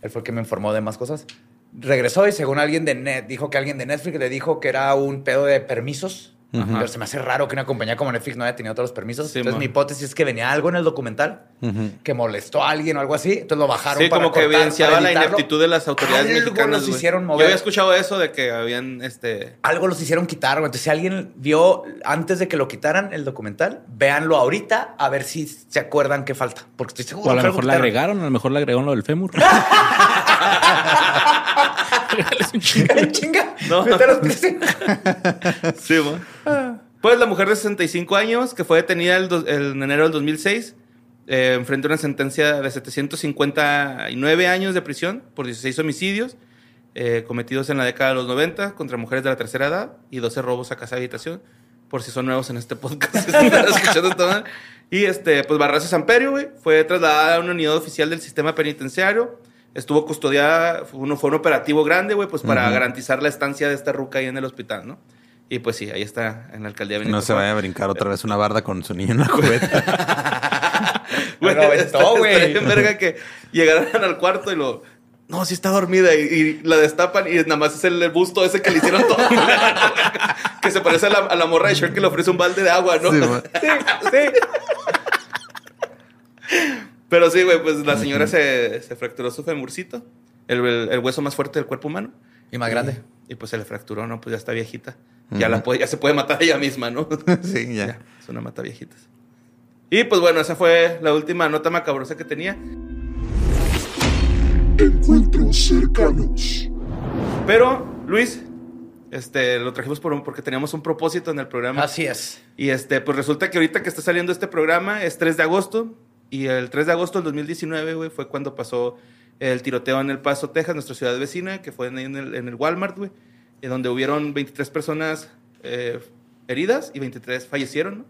Él fue el que me informó de más cosas. Regresó y según alguien de Net, dijo que alguien de Netflix le dijo que era un pedo de permisos. Pero se me hace raro que una compañía como Netflix no haya tenido todos los permisos. Sí, Entonces mi hipótesis es que venía algo en el documental que molestó a alguien o algo así. Entonces lo bajaron Sí, para como que evidenciaba la ineptitud de las autoridades Algo mexicanas, los hicieron Yo mover. había escuchado eso de que habían, este... algo los hicieron quitar. Entonces, si alguien vio antes de que lo quitaran el documental, véanlo ahorita a ver si se acuerdan qué falta. Porque estoy seguro O a lo mejor le quitaron. agregaron, a lo mejor le agregaron lo del fémur. (laughs) Un. Chinga. No. Vete a los. Sí. Pues la mujer de 65 años, que fue detenida el en enero del 2006, eh, enfrenta una sentencia de 759 años de prisión por 16 homicidios eh, cometidos en la década de los 90 contra mujeres de la tercera edad y 12 robos a casa de habitación, por si son nuevos en este podcast. (laughs) y este, pues Barraza Samperio, güey, fue trasladada a una unidad oficial del sistema penitenciario. Estuvo custodiada, fue, uno, fue un operativo grande, güey, pues para garantizar la estancia de esta ruca ahí en el hospital, ¿no? Y pues sí, ahí está en la alcaldía de No Benito se vaya a brincar otra vez una barda con su niño en la cubeta. (laughs) Güey, lo aventó, güey. bien verga que llegaran al cuarto y lo... No, sí está dormida y, y la destapan y nada más es el, el busto ese que le hicieron todo. (laughs) que se parece a la, a la morra de Shrek que le ofrece un balde de agua, ¿no? Sí, (laughs) Sí, sí. Pero sí, güey, pues la señora se, se fracturó su femurcito, el, el- el hueso más fuerte del cuerpo humano. Y más grande. Y pues se le fracturó, ¿no? Pues ya está viejita. Ya, la puede, ya se puede matar ella misma, ¿no? (laughs) sí, ya. Ya, es una mata viejitas. Y pues bueno, esa fue la última nota macabrosa que tenía. Encuentros cercanos. Pero, Luis, este, lo trajimos por un- porque teníamos un propósito en el programa. Así es. Y este, pues resulta que ahorita que está saliendo este programa es 3 de agosto. Y el 3 de agosto del 2019, güey, fue cuando pasó el tiroteo en El Paso, Texas, nuestra ciudad vecina, que fue en el, en el Walmart, güey. donde hubieron 23 personas eh, heridas y 23 fallecieron.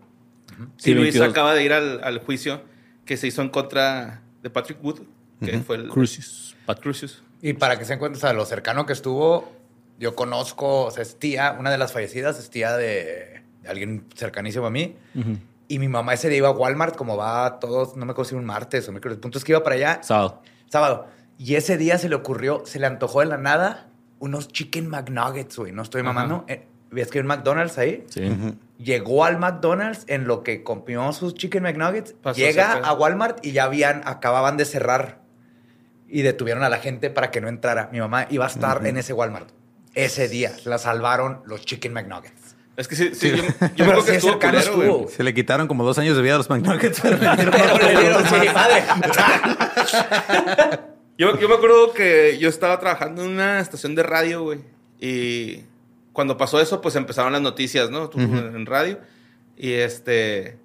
¿no? Sí, y Luis 22. acaba de ir al, al juicio que se hizo en contra de Patrick Wood, que fue el Crucis. Pat- Crucius. Y para que se o sea, lo cercano que estuvo, yo conozco, o sea, es tía, una de las fallecidas es tía de, de alguien cercanísimo a mí. Ujú. Y mi mamá ese día iba a Walmart, como va todos, no me acuerdo si un martes o miércoles. El punto es que iba para allá Sábado. sábado. Y ese día se le ocurrió, se le antojó de la nada unos chicken McNuggets, güey. No estoy mamando. Eh, ¿Ves que hay un McDonald's ahí? Sí. Llegó al McDonald's en lo que comió sus chicken McNuggets. Pasó llega a Walmart y ya habían, acababan de cerrar. Y detuvieron a la gente para que no entrara. Mi mamá iba a estar en ese Walmart. Ese día la salvaron los chicken McNuggets. Es que sí, sí, yo, yo (laughs) Pero creo sí que estuvo culero, güey. Se le quitaron como dos años de vida a los McNuggets. (laughs) pero (laughs) le dieron sí. Yo, yo me acuerdo que yo estaba trabajando en una estación de radio, güey. Y cuando pasó eso, pues empezaron las noticias, ¿no? Tú, En radio. Y este,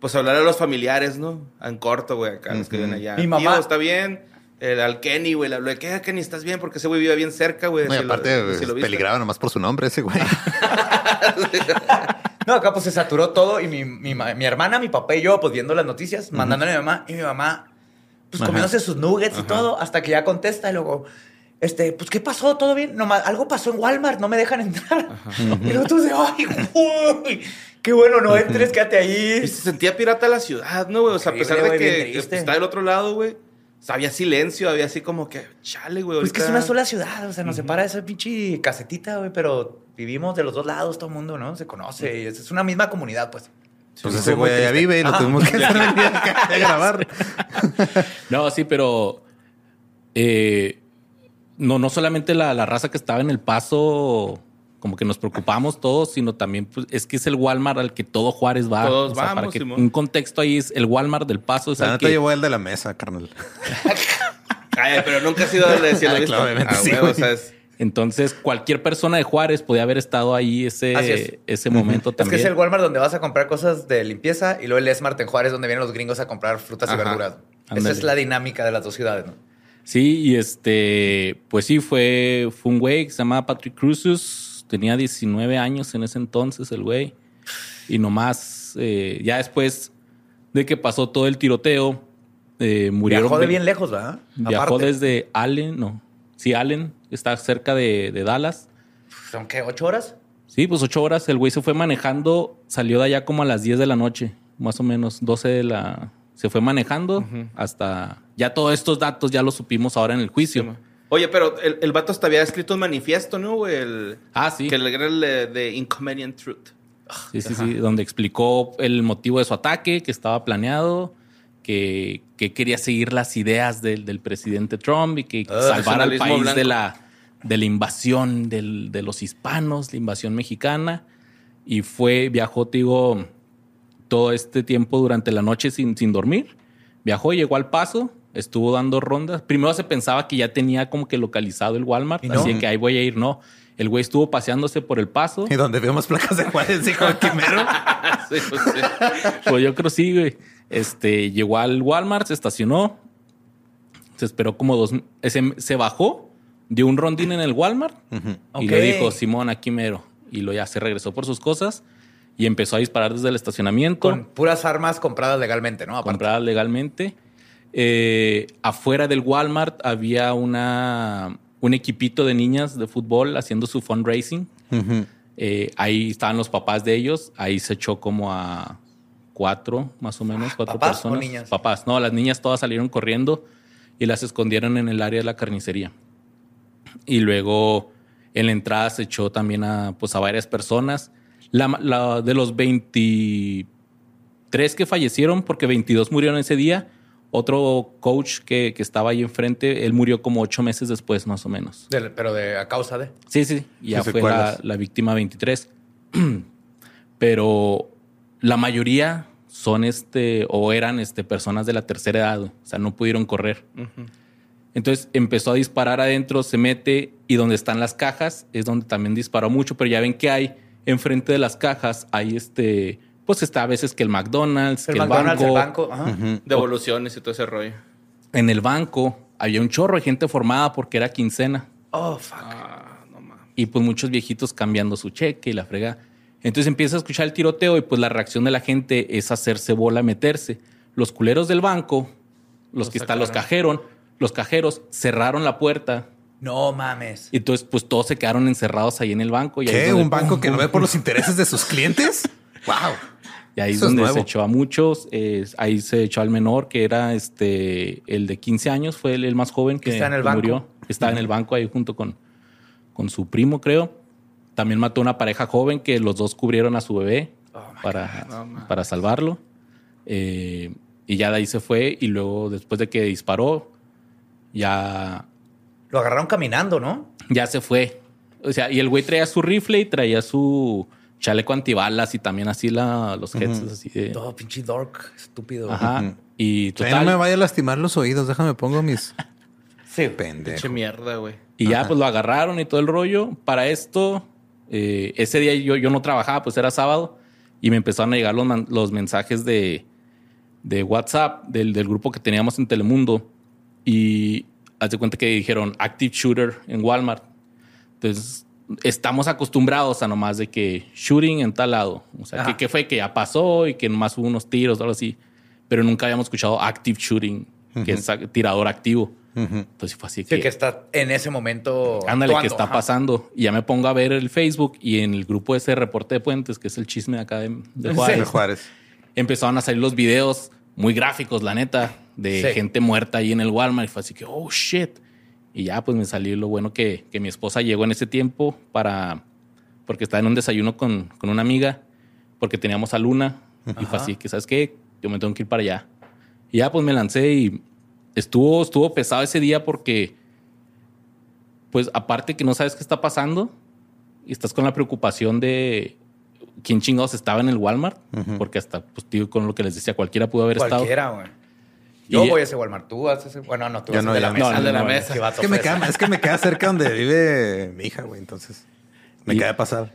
pues hablar a los familiares, ¿no? En corto, güey, acá, los que viven allá. Mi mamá- Tío, está bien. El, al Kenny, güey, le habló de que, Kenny, estás bien, porque ese güey vive bien cerca, güey. No, y si lo- aparte, si lo viste. peligraba nomás por su nombre ese güey. (laughs) No, acá pues se saturó todo y mi, mi, ma- mi hermana, mi papá y yo, pues viendo las noticias, mandándole a mi mamá y mi mamá, pues Ajá. comiéndose sus nuggets y todo, hasta que ya contesta y luego, este, pues, ¿qué pasó? ¿Todo bien? Nomás, algo pasó en Walmart, no me dejan entrar. (laughs) Y nosotros de, ay, güey, qué bueno, no entres, quédate ahí. Y se sentía pirata la ciudad, ¿no, güey? O sea, a pesar de que, triste. está del otro lado, güey. O sea, había silencio, había así como que, chale, güey. Pues que es ahorita- una sola ciudad, o sea, nos separa esa pinche casetita, güey, pero vivimos de los dos lados, todo el mundo, ¿no? Se conoce, y es, es una misma comunidad, pues. Pues Sí, ese güey allá vive y lo Ajá. tuvimos que hacer a (laughs) grabar. (laughs) No, sí, pero eh, no, no solamente la, la raza que estaba en el paso, como que nos preocupamos todos, sino también pues, es que es el Walmart al que todo Juárez va. Todos para vamos, que Simón. un contexto ahí es el Walmart del paso. Es La neta que, llevó el de la mesa, carnal. (laughs) Ay, pero nunca ha sido de cielo Ah, visto. claro, obviamente Ah, sí, o sea, es- entonces, cualquier persona de Juárez podía haber estado ahí es. ese, ese momento Es que también. es el Walmart donde vas a comprar cosas de limpieza y luego el Esmart en Juárez donde vienen los gringos a comprar frutas y verduras. Esa es la dinámica de las dos ciudades, ¿no? Sí, y este, pues sí, fue, fue un güey que se llamaba Patrick Cruzus. Tenía 19 años en ese entonces, el güey. Y nomás, eh, ya después de que pasó todo el tiroteo, eh, murieron. Viajó de bien lejos, ¿verdad? Viajó Aparte. desde Allen, no. Sí, Allen, está cerca de, de Dallas. ¿Son qué? ¿Ocho horas? Sí, pues ocho horas. El güey se fue manejando, salió de allá como a las 10 de la noche, más o menos, 12 de la... Se fue manejando hasta... Ya todos estos datos ya los supimos ahora en el juicio. Oye, pero el, el vato hasta había escrito un manifiesto, ¿no? El, ah, sí. Que el- el de, Inconvenient Truth. Sí, sí, sí, donde explicó el motivo de su ataque, que estaba planeado, que, que quería seguir las ideas del, del presidente Trump y que Ah, salvar al país blanco. de la, de la invasión del- de los hispanos, la invasión mexicana. Y fue, viajó, te digo, todo este tiempo durante la noche sin, sin dormir. Viajó, llegó al paso, estuvo dando rondas. Primero se pensaba que ya tenía como que localizado el Walmart, ¿Y no? así que ahí voy a ir. No, el güey estuvo paseándose por el paso. Y donde vemos placas de Juárez, dijo Quimero. (laughs) Sí, pues, sí. Pues yo creo sí, güey. Este, llegó al Walmart, se estacionó, se esperó como dos... Se, se bajó, dio un rondín en el Walmart y le dijo, Simón, aquí mero. Y lo ya se regresó por sus cosas y empezó a disparar desde el estacionamiento, Con puras armas compradas legalmente, ¿no? Aparte. compradas legalmente. Eh, afuera del Walmart había una, un equipito de niñas de fútbol haciendo su fundraising. Eh, ahí estaban los papás de ellos. Ahí se echó como a cuatro, más o menos, cuatro ¿Papás o personas. niñas? Papás. No, las niñas todas salieron corriendo y las escondieron en el área de la carnicería. Y luego en la entrada se echó también a, pues, a varias personas. La, la- de los 23 que fallecieron, porque 22 murieron ese día, otro coach que, que estaba ahí enfrente, él murió como ocho meses después, más o menos. Pero de, a causa de. Sí, sí, ya Sí, fue la, la víctima 23. (clears throat) Pero la mayoría son este, o eran este, personas de la tercera edad, o sea, no pudieron correr. Entonces empezó a disparar adentro, se mete y donde están las cajas es donde también disparó mucho, pero ya ven que hay enfrente de las cajas, hay este, pues está a veces que el McDonald's, El que McDonald's, el el banco. banco. ajá. Devoluciones y todo ese rollo. En el banco había un chorro de gente formada porque era quincena. Oh, fuck. Ah, no mames. Y pues muchos viejitos cambiando su cheque y la frega. Entonces empieza a escuchar el tiroteo y pues la reacción de la gente es hacerse bola, meterse. Los culeros del banco, los, que están, los cajeron, los cajeros cerraron la puerta. No mames. Y entonces pues todos se quedaron encerrados ahí en el banco. Y ¿Qué? ¿Un banco que no ve por los intereses de sus clientes? (laughs) ¡Wow! Y ahí es Eso es donde nuevo. se echó a muchos. eh, ahí se echó al menor, que era este el de 15 años, fue el, el más joven que, está en el que banco. murió. Estaba en el banco ahí junto con, con su primo, creo. También mató a una pareja joven que los dos cubrieron a su bebé para, para salvarlo. Eh, y ya de ahí se fue. Y luego, después de que disparó, ya, Lo agarraron caminando, ¿no? ya se fue. O sea, y el güey traía su rifle y traía su chaleco antibalas y también así la, los headsets así de. Todo pinche dork, estúpido. Ajá. Y Ay, total. no me vaya a lastimar los oídos. Déjame pongo mis (laughs) Sí. pendejos. Pinche mierda, güey. Y ya pues lo agarraron y todo el rollo. Para esto, eh, ese día yo, yo no trabajaba, pues era sábado. Y me empezaron a llegar los, los mensajes de, de WhatsApp del, del grupo que teníamos en Telemundo. Y haz de cuenta que dijeron Active Shooter en Walmart. Entonces, estamos acostumbrados a nomás de que shooting en tal lado. O sea, que, que fue que ya pasó y que nomás hubo unos tiros o algo así. Pero nunca habíamos escuchado Active Shooting, que es tirador activo. Entonces fue así Sí, que está en ese momento. Ándale, actuando, que está ajá. pasando. Y ya me pongo a ver el Facebook y en el grupo ese reporte de puentes, que es el chisme acá de, de Juárez, De Juárez. empezaron a salir los videos muy gráficos, la neta, de Sí. gente muerta ahí en el Walmart. Y fue así que, oh shit. Y ya, pues me salió lo bueno que, que mi esposa llegó en ese tiempo para. Porque estaba en un desayuno con, con una amiga, porque teníamos a Luna. Y fue así que, ¿sabes qué? Yo me tengo que ir para allá. Y ya, pues me lancé y estuvo, estuvo pesado ese día porque, pues aparte que no sabes qué está pasando, y estás con la preocupación de quién chingados estaba en el Walmart, porque hasta, pues, digo, con lo que les decía, cualquiera pudo haber estado. Cualquiera, güey. Yo Y- voy a ese Walmart. Tú vas a ese. Bueno, no, tú vas no, de la no. mesa. No, de la no, no, mesa. Es que, me queda, es que me queda cerca donde vive mi hija, güey. Entonces, me Y- queda pasar.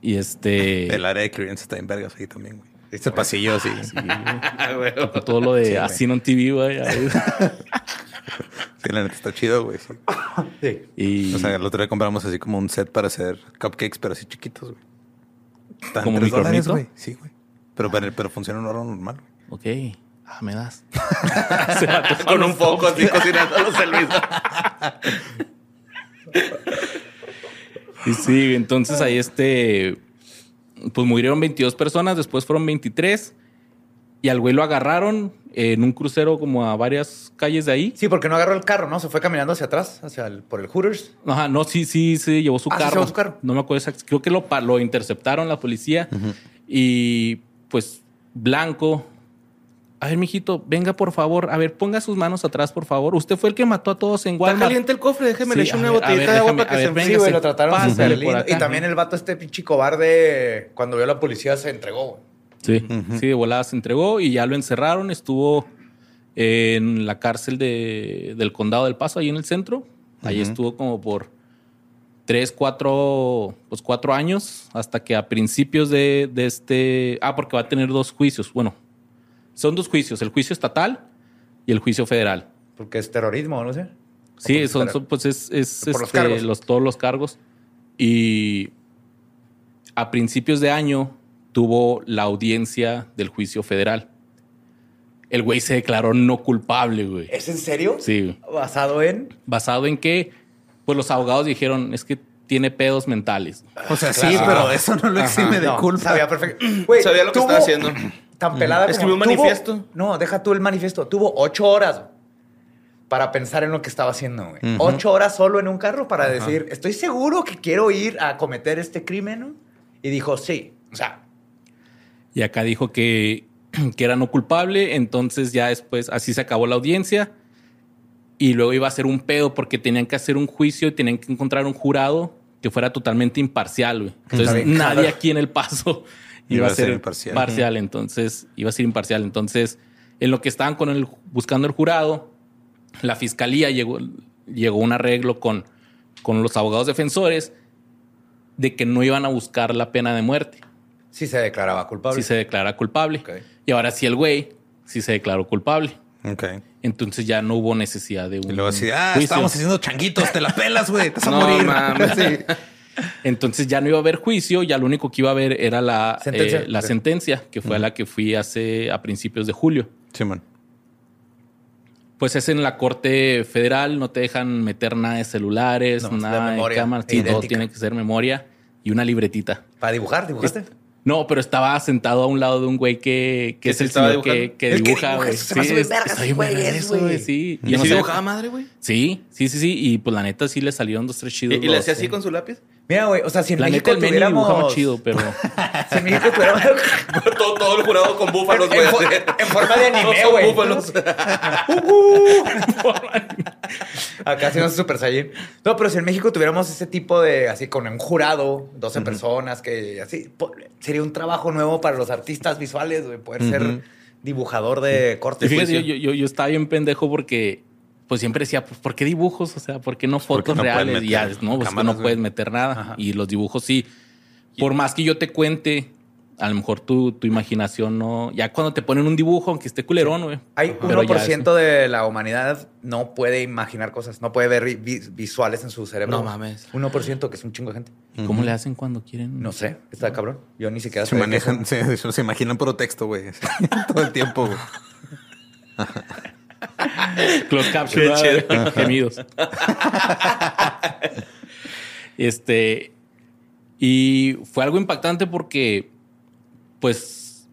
Y este. El área de clientes está en vergas ahí también, güey. Este pasillo así. Ah, güey. (laughs) todo lo de Sí, así en TV, güey. ahí. (laughs) Sí, la neta está chido, güey. sí. Sí. Y O sea, el otro día compramos así como un set para hacer cupcakes, pero así chiquitos, güey. Están ¿Como tres dólares, microornito? güey. Sí, güey. Pero, pero, pero funciona en un horno normal, güey. ok. Ah, me das. (laughs) Con un foco así mismo. (laughs) Y sí, entonces ahí este. Pues murieron 22 personas, después fueron 23. Y al güey lo agarraron en un crucero como a varias calles de ahí. Sí, porque no agarró el carro, ¿no? Se fue caminando hacia atrás, hacia el, por el Hooters. Ajá, no, sí, sí, sí, llevó su Ah, sí, carro. llevó su carro. No me acuerdo exacto. Creo que lo, lo interceptaron la policía. Y pues Blanco. A ver, mijito, venga por favor. A ver, ponga sus manos atrás, por favor. Usted fue el que mató a todos en Está Walmart. caliente el cofre, déjeme Sí, le echo a una ver, botellita ver, de agua déjame- para que se enfríe. Sí, güey, lo trataron súper lindo. Y también el vato este pinche cobarde, cuando vio a la policía, se entregó, güey. Sí, sí, de volada se entregó y ya lo encerraron. Estuvo en la cárcel de- del condado del Paso, ahí en el centro. Ahí estuvo como por tres, cuatro, pues cuatro años, hasta que a principios de, de este... Ah, porque va a tener dos juicios. Bueno, son dos juicios, el juicio estatal y el juicio federal. Porque es terrorismo, no sé. Sí, son, son, pues es, es, los este, cargos. los- todos los cargos. Y a principios de año tuvo la audiencia del juicio federal. El güey se declaró no culpable, güey. ¿Es en serio? Sí. Basado en. Basado en que, pues los abogados dijeron, es que tiene pedos mentales. O sea, sí, pero eso no lo exime de No, culpa. Sabía perfecto. Güey, Sabía lo que tuvo estaba haciendo. Tan pelada como- Escribió un tuvo- manifiesto. No, deja tú el manifiesto. Tuvo ocho horas para pensar en lo que estaba haciendo, güey. Ocho horas solo en un carro para decir, estoy seguro que quiero ir a cometer este crimen, ¿no? Y dijo, sí. O sea, Y acá dijo que, (clears throat) que era no culpable, entonces ya después así se acabó la audiencia y luego iba a ser un pedo porque tenían que hacer un juicio y tenían que encontrar un jurado que fuera totalmente imparcial, güey. Entonces nadie aquí en el paso iba, a ser imparcial. parcial, entonces iba a ser imparcial. Entonces, en lo que estaban con el, buscando el jurado, la fiscalía llegó, llegó a un arreglo con, con los abogados defensores de que no iban a buscar la pena de muerte sí se declaraba culpable. si se declara culpable. Y ahora sí el güey sí se declaró culpable. Ok. Entonces ya no hubo necesidad de un Y luego así, ah, estamos haciendo changuitos, te la pelas, güey. Te vas a (laughs) No morir. mames. (laughs) Sí. Entonces ya no iba a haber juicio, ya lo único que iba a haber era la Sentencia. eh, la sentencia, que fue a la que fui hace a principios de julio. Simón. Pues es en la Corte Federal, no te dejan meter nada de celulares, No, es de nada de, memoria, cámaras, sí, todo tiene que ser memoria y una libretita. Para dibujar, dibujaste. No, pero estaba sentado a un lado de un güey que, que ¿Que es el señor que, que dibuja, güey. bien güey. Sí. ¿Y Yo no si dibujaba madre, güey? Sí, sí, sí, sí. Y pues la neta sí le salieron dos, tres ¿Y, chidos. y le los- hacía así con su lápiz? Mira, güey, o sea, si en La México neta el tuviéramos... chido, pero... (laughs) Si en México tuviéramos... (laughs) todo, todo el jurado con búfalos, en, güey. en forma de anime, (laughs) son güey. búfalos. Acá sí no es Super Saiyan. No, pero si en México tuviéramos ese tipo de, así, con un jurado, 12 personas, que así, sería un trabajo nuevo para los artistas visuales, güey, poder ser dibujador de Y cortes. fíjate, yo, yo, yo estaba bien pendejo porque pues siempre decía, pues, ¿por qué dibujos? O sea, ¿por qué no ¿Por qué fotos no reales? Y ya, no, pues cámaras, no güey? puedes meter nada. Y los dibujos sí. Por más que yo te cuente, a lo mejor tu, tu imaginación no... Ya cuando te ponen un dibujo, aunque esté culerón, güey. Hay Pero ya 1% de la humanidad no puede imaginar cosas, no puede ver vi- visuales en su cerebro. No mames. 1% que es un chingo de gente. ¿Cómo le hacen cuando quieren? No sé, está cabrón. Yo ni siquiera Se manejan, (laughs) se, se imaginan puro texto, güey. (laughs) Todo el tiempo, güey. (laughs) Close caption. Gemidos. (laughs) este. Y fue algo impactante porque, pues,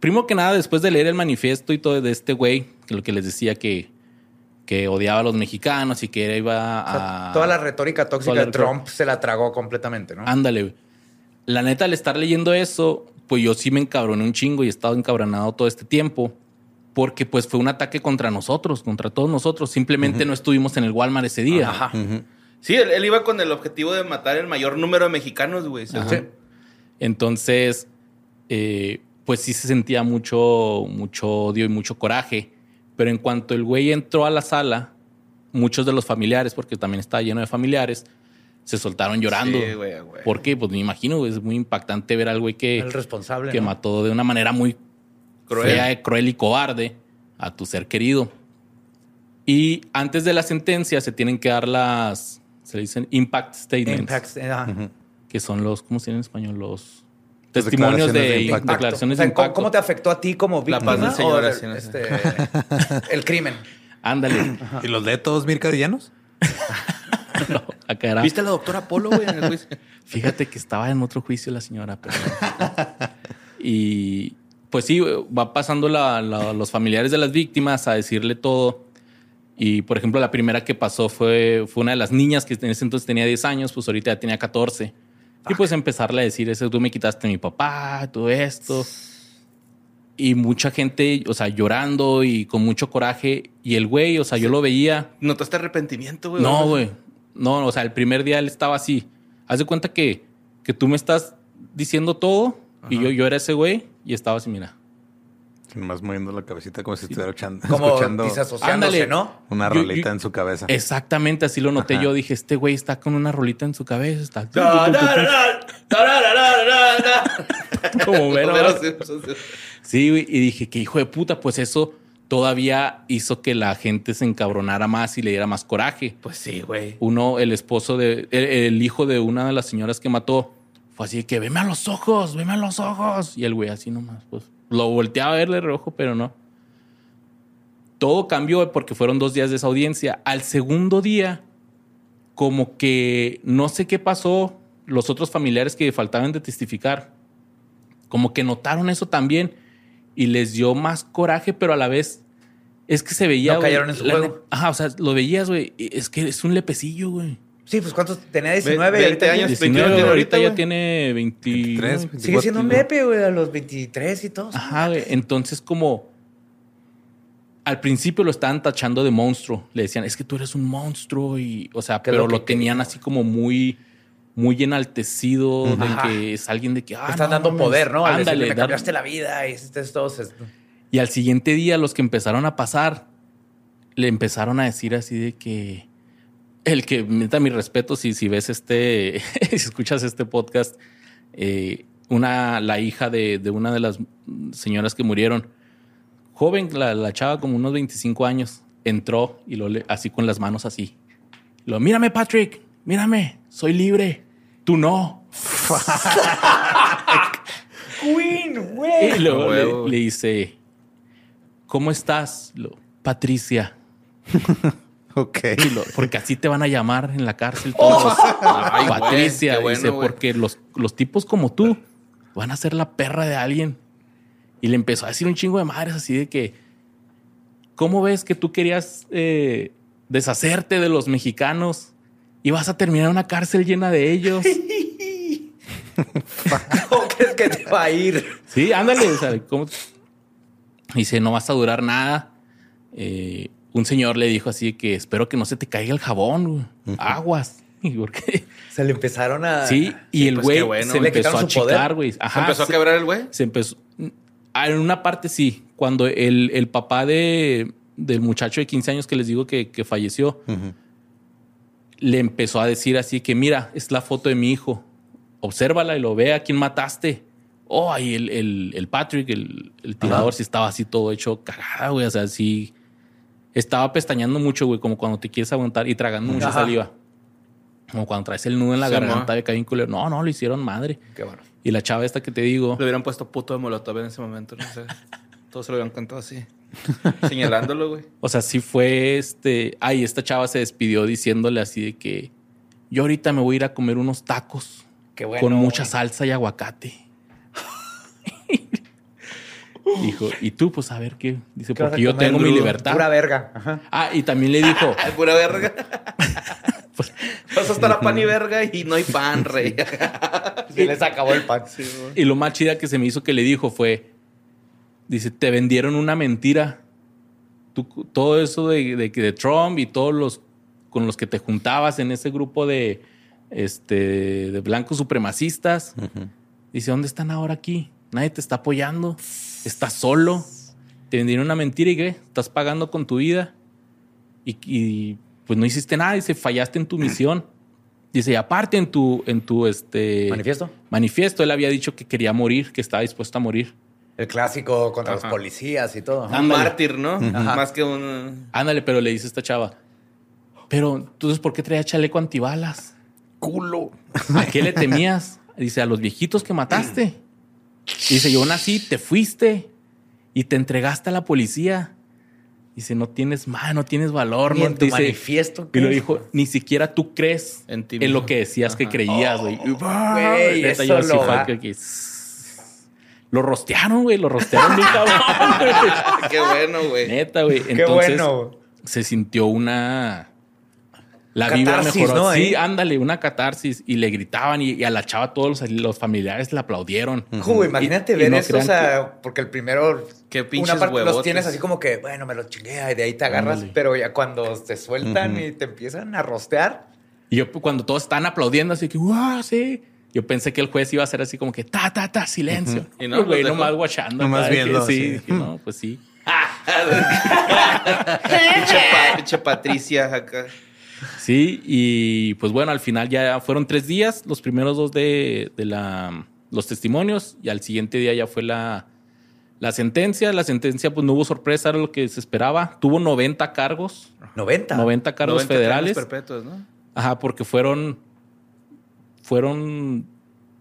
primero que nada, después de leer el manifiesto y todo de este güey, lo que les decía que, que odiaba a los mexicanos y que iba o sea, a. toda la retórica tóxica la de. Trump se la tragó completamente, ¿no? Ándale, güey. La neta, al estar leyendo eso, pues yo sí me encabroné un chingo y he estado encabronado todo este tiempo. Porque pues fue un ataque contra nosotros, contra todos nosotros. Simplemente no estuvimos en el Walmart ese día. Ajá. Sí, él, él iba con el objetivo de matar el mayor número de mexicanos, güey. Entonces, eh, pues sí se sentía mucho, mucho odio y mucho coraje. Pero en cuanto el güey entró a la sala, muchos de los familiares, porque también estaba lleno de familiares, se soltaron llorando. Sí, güey, güey. ¿Por qué? Pues me imagino, güey, es muy impactante ver al güey que, El responsable. que ¿no? mató de una manera muy Cruel. fea, cruel y cobarde a tu ser querido. Y antes de la sentencia se tienen que dar las, se le dicen impact statements, Impacts, eh, ajá. que son los, ¿cómo se dice en español? Los testimonios de, declaraciones de impacto. declaraciones O sea, de ¿cómo, impacto. cómo te afectó a ti como La víctima? paz del Señor, no sé. este, el crimen. Ándale. ¿Y los lee todos Mircadillanos? (laughs) No, acá era. ¿Viste a la doctora Polo, güey, en el juicio? Fíjate que estaba en otro juicio la señora. pero- (laughs) y pues sí, va pasando la- la- los familiares de las víctimas a decirle todo. Y por ejemplo, la primera que pasó fue, fue una de las niñas que en ese entonces tenía 10 años, pues ahorita ya tenía 14. Y pues empezarle a decir eso, tú me quitaste a mi papá, todo esto. Y mucha gente, o sea, llorando y con mucho coraje. Y el güey, o sea, yo lo veía. ¿Notaste arrepentimiento, güey? No, güey. No, o sea, el primer día él estaba así. Haz de cuenta que, que tú me estás diciendo todo y yo, yo era ese güey y estaba así, mira. Nomás moviendo la cabecita como si estuviera echando- Como escuchando disasociándose, Ándale. ¿no? una Yo- rolita yo- en su cabeza. Exactamente así lo noté Ajá. yo. Dije, este güey está con una rolita en su cabeza. Está como Simpson, sí. Sí, güey. Y dije, que hijo de puta, pues eso todavía hizo que la gente se encabronara más y le diera más coraje. Pues sí, güey. Uno, el esposo de, el, el hijo de una de las señoras que mató, fue así de que veme a los ojos, veme a los ojos. Y el güey así nomás, pues lo volteaba a verle de reojo, pero no. Todo cambió porque fueron dos días de esa audiencia. Al segundo día, como que no sé qué pasó, los otros familiares que faltaban de testificar, como que notaron eso también y les dio más coraje, pero a la vez es que se veía. No cayeron en su juego. Ajá, o sea, lo veías, güey. Es que es un lepecillo, güey. Sí, pues ¿cuántos? Tenía 19 Ve- y ahorita 20 años. 19, 21 ahorita, ya güey. tiene 20, 23, ¿no? Sigue siendo un 24. nepe, güey, a los 23 y todo. Ajá, güey. Entonces, como al principio lo estaban tachando de monstruo. Le decían, es que tú eres un monstruo. Y, o sea, pero lo tenían así como muy, muy enaltecido. De que es alguien de que. Ah, están no dando mames. poder, ¿no? Al Ándale, decirle, me dar- cambiaste la vida y hiciste esto. se- Y al siguiente día, los que empezaron a pasar, le empezaron a decir así de que. El que neta mi respeto, si, si ves este, (laughs) si escuchas este podcast, eh, una, la hija de, de una de las señoras que murieron, joven, la, la chava como unos 25 años, entró y lo le- así con las manos así. Lo, mírame, Patrick, mírame, soy libre. tú no. (laughs) Queen, güey. Y luego le, le dice, ¿cómo estás? Lo, Patricia. (laughs) (laughs) Ok. Lo- porque así te van a llamar en la cárcel todos. (laughs) Ay, güey, Patricia, bueno, dice, güey. porque los, los tipos como tú van a ser la perra de alguien. Y le empezó a decir un chingo de madres así de que, ¿cómo ves que tú querías eh, deshacerte de los mexicanos y vas a terminar en una cárcel llena de ellos? (laughs) ¿Cómo crees que te va a ir? Sí, ándale. o sea, ¿cómo? Dice, no vas a durar nada. Eh, un señor le dijo así que espero que no se te caiga el jabón, güey. aguas. (laughs) Y porque Se le empezaron a. sí, y el pues, güey qué bueno. se Le empezó a su poder. chicar, güey. ¿Se Ajá, empezó a quebrar el güey? se empezó. Ah, En una parte sí. Cuando el, el papá de, del muchacho de 15 años que les digo que, que falleció, le empezó a decir así que mira, es la foto de mi hijo. Obsérvala y lo ve a quién mataste. Oh, ahí el, el, el Patrick, el, el tirador, sí estaba así todo hecho cagada, güey. O sea, sí. Estaba pestañando mucho, güey, como cuando te quieres aguantar y tragando mucha Ajá. saliva. Como cuando traes el nudo en la Sí, garganta de Kevin culero. No, no, lo hicieron madre. Qué bueno. Y la chava esta que te digo. Le hubieran puesto puto de molotov en ese momento, no sé. (laughs) Todos se lo hubieran cantado así. Señalándolo, güey. (laughs) O sea, sí fue este. Ay, esta chava se despidió diciéndole así de que yo ahorita me voy a ir a comer unos tacos Qué bueno. con mucha güey. salsa y aguacate. (laughs) Dijo, y tú, pues a ver qué. Dice, ¿Qué vas a porque yo tengo mi libertad. Pura verga. Ajá. Ah, y también le dijo, Ay, (laughs) pura verga. (laughs) pues, Vas a estar a pan y verga y no hay pan, rey. (laughs) Se les acabó el pan. y lo más chida que se me hizo que le dijo fue, dice, te vendieron una mentira. Tú- todo eso de, de Trump y todos los con los que te juntabas en ese grupo de, este, de blancos supremacistas. Dice, ¿dónde están ahora aquí? Nadie te está apoyando. Estás solo. Te vendieron una mentira y qué? Estás pagando con tu vida. Y, y, pues no hiciste nada. Dice, fallaste en tu (clears throat) misión. Dice, y aparte en tu, en tu este ¿Manifiesto? manifiesto, él había dicho que quería morir, que estaba dispuesto a morir. El clásico contra Ajá. los policías y todo. Un mártir, ¿no? Ajá. Más que un... Ándale, pero le dice esta chava. Pero entonces, ¿por qué traía chaleco antibalas? Culo. (laughs) ¿A qué le temías? Dice, a los viejitos que mataste. (clears throat) Dice, yo nací, te fuiste y te entregaste a la policía. Dice, no tienes más, no tienes valor. Ni no en tu Dice- manifiesto. Y lo dijo, ni siquiera tú crees En ti en mismo. lo que decías que creías, güey. Y, güey, neta, eso yo así lo rostearon, güey, lo rostearon bien cabrón, güey. (laughs) Qué bueno, güey. Neta, güey. Qué Entonces, bueno. se sintió una. La Catarsis, vibra mejoró. ¿no? Sí, ándale, una catarsis. Y le gritaban y, y a la chava todos los, los familiares le aplaudieron. Uy, imagínate Y- y ver no eso, o sea, porque el primero, Qué pinches una parte los tienes así como que, bueno, me los chingué y de ahí te agarras, Ándale. pero ya cuando te sueltan y te empiezan a rostear, Y yo, pues, cuando todos están aplaudiendo, así que, ¡wow! Sí. Yo pensé que el juez iba a hacer así como que, ta, ta, ta, silencio. Y Y no, no, güey, dejó. nomás guachando. Nomás que viendo, Sí, dije, no, pues sí. (laughs) Pinche, pa- pinche Patricia acá. Sí, y pues bueno, al final ya fueron tres días, los primeros dos de, de la, los testimonios, y al siguiente día ya fue la, la sentencia. La sentencia, pues no hubo sorpresa, era lo que se esperaba. Tuvo 90 cargos, 90. 90 cargos 90 federales. cadenas perpetuas, ¿no? Ajá, porque fueron, fueron,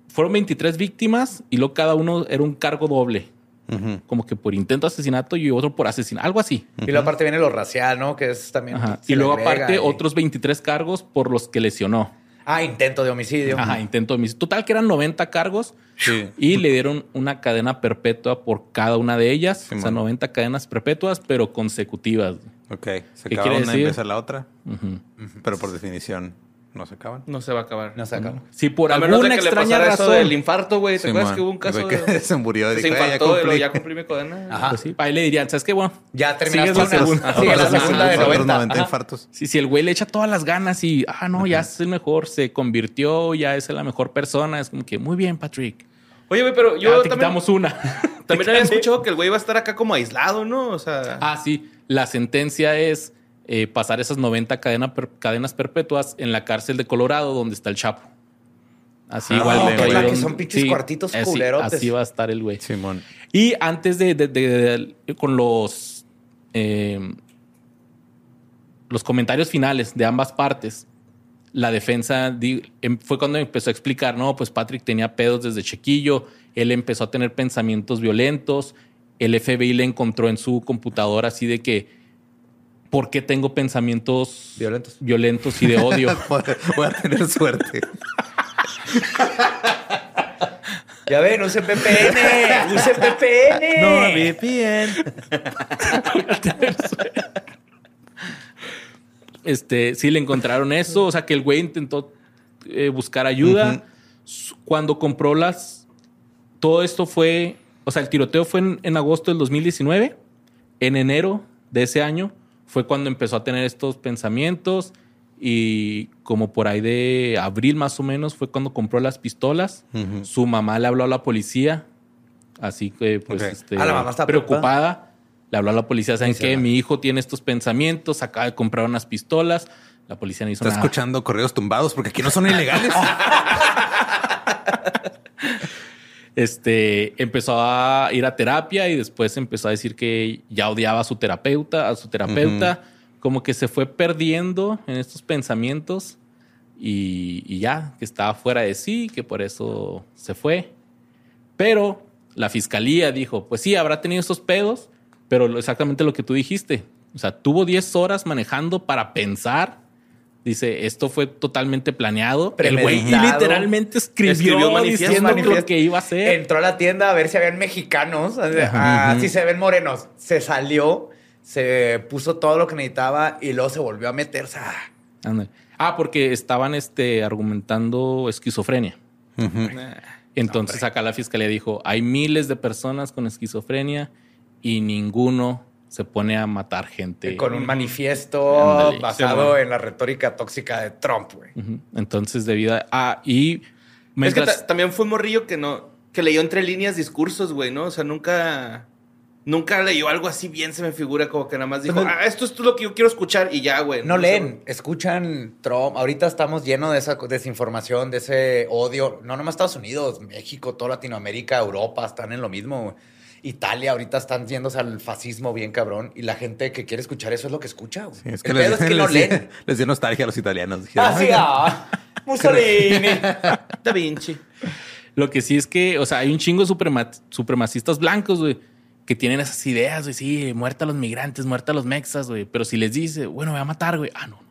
fueron 23 víctimas y luego cada uno era un cargo doble, Como que por intento de asesinato y otro por asesinato, algo así. Y luego aparte viene lo racial, ¿no? Que es también. Y luego aparte y- otros 23 cargos por los que lesionó. Ah, intento de homicidio. Ajá, intento de homicidio. Total que eran 90 cargos Sí. y le dieron una cadena perpetua por cada una de ellas. Sí, o sea, man. 90 cadenas perpetuas, pero consecutivas. Ok. Se ¿Qué acaba una y empieza la otra. Pero por definición no se acaban. No se va a acabar. No se acaba. Si por a menos de alguna que le extraña pasara eso razón... del infarto, güey. ¿Te acuerdas Simón. que hubo un caso Güey, que de... (laughs) se murió. Se dijo, "Ay, ya infartó y luego cumplí". ya cumplí mi cadena. Ajá. Pues sí, ahí le dirían, ¿sabes qué? Bueno, Ya terminaste la una. segunda. Sigue la segunda de Otros 90. 90 Ajá. infartos. si, si el güey le echa todas las ganas y, ah, no, ya es el mejor, se convirtió, ya es la mejor persona, es como que, muy bien, Patrick. Oye, güey, pero Yo te también, quitamos una. (laughs) también había escuchado que el güey iba a estar acá como aislado, ¿no? O sea... Ah, sí. La sentencia es eh, pasar esas 90 cadena per- cadenas perpetuas en la cárcel de Colorado, donde está el Chapo. Así Ah, igual. ok, ahí la que son pinches cuartitos así- culerotes. Así va a estar el güey. Simón. Y antes de, de- de- de- con los eh, los comentarios finales de ambas partes, la defensa di- em- fue cuando empezó a explicar, no, pues Patrick tenía pedos desde chiquillo, él empezó a tener pensamientos violentos, el FBI le encontró en su computadora así de que, ¿por qué tengo pensamientos Violentos. violentos y de (laughs) odio? Voy a tener suerte. Ya ven, usen VPN, usen VPN. Este, sí le encontraron eso, o sea que el güey intentó eh, buscar ayuda. Cuando compró las, todo esto fue, o sea, el tiroteo fue en, en agosto del 2019. En enero de ese año fue cuando empezó a tener estos pensamientos y como por ahí de abril más o menos fue cuando compró las pistolas. Su mamá le habló a la policía, así que pues este, Ah, la mamá está preocupada. Le habló a la policía, ¿saben Sí, qué? Mi hijo tiene estos pensamientos, acaba de comprar unas pistolas. La policía no hizo Está nada. escuchando correos tumbados porque aquí no son ilegales. (laughs) Este empezó a ir a terapia y después empezó a decir que ya odiaba a su terapeuta, a su terapeuta, como que se fue perdiendo en estos pensamientos y, y ya, que estaba fuera de sí, que por eso se fue. Pero la fiscalía dijo, pues sí, habrá tenido estos pedos, pero exactamente lo que tú dijiste. O sea, tuvo 10 horas manejando para pensar. Dice, esto fue totalmente planeado. El güey literalmente escribió, Escribió manifiesto. diciendo lo que iba a hacer. Entró a la tienda a ver si habían mexicanos. Ah, si se ven morenos. Se salió, se puso todo lo que necesitaba y luego se volvió a meterse. Ah. Ah, porque estaban este, argumentando esquizofrenia. Entonces acá la fiscalía dijo, hay miles de personas con esquizofrenia y ninguno se pone a matar gente. Con un manifiesto basado Sí, en la retórica tóxica de Trump, güey. Entonces, debido a... Ah, y... Es que mientras- ta- también fue un morrillo que no, que leyó entre líneas discursos, güey, ¿no? O sea, nunca, nunca leyó algo así bien, se me figura como que nada más dijo, ah, esto es lo que yo quiero escuchar y ya, güey. No leen, escuchan Trump. Ahorita estamos llenos de esa desinformación, de ese odio. No nomás Estados Unidos, México, toda Latinoamérica, Europa están en lo mismo. güey. Italia ahorita están yéndose al fascismo bien cabrón y la gente que quiere escuchar eso es lo que escucha. güey. Sí, es que El les, es que (laughs) no les- leen. (laughs) les dio nostalgia a los italianos. Dijeron, Ah, sí, "Oigan, ah, (laughs) Mussolini. Da Vinci. Lo que sí es que, o sea, hay un chingo de suprema- supremacistas blancos, güey, que tienen esas ideas, güey, sí, muerta a los migrantes, muerta a los mexas, güey. Pero si les dice, bueno, voy a matar, güey. Ah, no, no.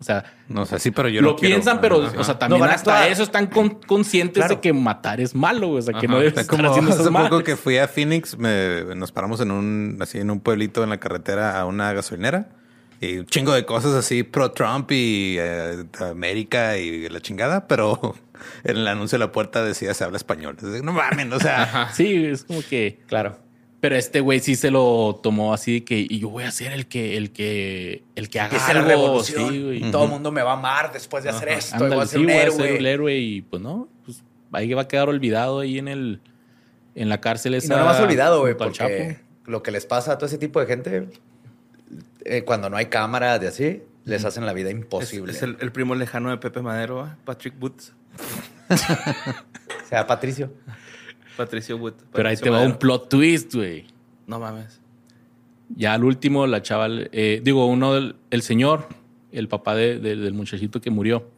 O sea, No sé, sí, pero yo lo no quiero- piensan, pero, Ajá. o sea, también No hasta actuar. eso están con- conscientes Claro. de que matar es malo. O sea, que Ajá. no debes estar como haciendo hace poco madres. que fui a Phoenix, me- nos paramos en un, así en un pueblito en la carretera a una gasolinera y un chingo de cosas así pro Trump y eh, América y la chingada, pero (laughs) en el anuncio de la puerta decía se habla español. Entonces, No mames, o sea, Sí, es como que... claro. Pero este güey sí se lo tomó así de que... Y yo voy a ser el que... El que... El que haga la algo. revolución. Sí, güey. Todo el mundo me va a amar después de hacer esto. y Ándale, voy a ser sí, un voy a héroe. ser el héroe y pues no, pues ahí va a quedar olvidado ahí en el en la cárcel Y esa. no lo has olvidado, güey, porque Chapo. lo que les pasa a todo ese tipo de gente, eh, cuando no hay cámaras de así, les hacen la vida Es, imposible. es el, el primo lejano de Pepe Madero, ¿eh? Patrick Woods. (laughs) O sea, Patricio. Patricio Wood. Pero ahí te va un plot twist, güey. No mames. Ya al último, la chava, eh, digo, uno del el señor, el papá de- de- del muchachito que murió,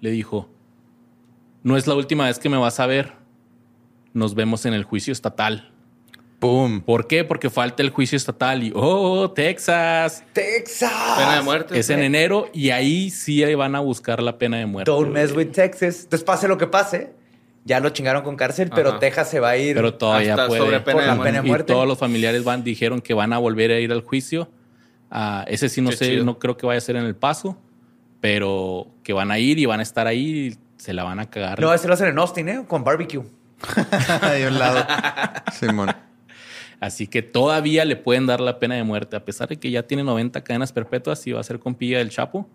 le dijo: No es la última vez que me vas a ver. Nos vemos en el juicio estatal. pum. ¿Por qué? Porque falta el juicio estatal y, oh, Texas. Texas. Pena de muerte. Es en enero y ahí sí van a buscar la pena de muerte. Don't güey. mess with Texas. Entonces, pase lo que pase, ya lo chingaron con cárcel, pero. Texas se va a ir. Pero todavía Hasta puede. sobre pena Por de la muerte. pena de y muerte. todos los familiares van, dijeron que van a volver a ir al juicio. Ah, ese sí no Qué sé, chido. no creo que vaya a ser en el paso, pero que van a ir y van a estar ahí y se la van a cagar. No, ese lo hacen en Austin, ¿eh? Con barbecue. (laughs) Ahí un lado. Simón. Así que todavía le pueden dar la pena de muerte, a pesar de que ya tiene 90 cadenas perpetuas y va a ser compilla del Chapo.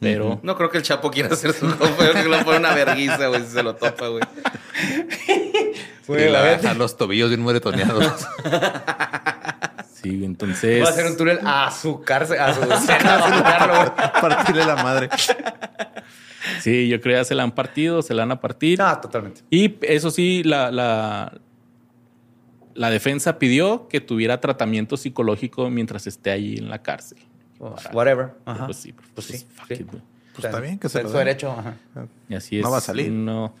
Pero No creo que el Chapo quiera hacer su compa, que lo pone una verguiza, güey, si se lo topa, güey. (laughs) Y la deja los tobillos bien moretoneados. (laughs) sí, entonces. Va a hacer un túnel a su cárcel, a su cena, (laughs) a sacarlo, güey. Partirle la madre. Sí, yo creo que ya se la han partido, se la van a partir. No, totalmente. Y eso sí, la, la, la defensa pidió que tuviera tratamiento psicológico mientras esté ahí en la cárcel. Whatever. Ajá. Pues sí, Pues sí, fuck sí. it. Pues está bien que se lo su derecho. ajá. Y así es. No va a salir. Uno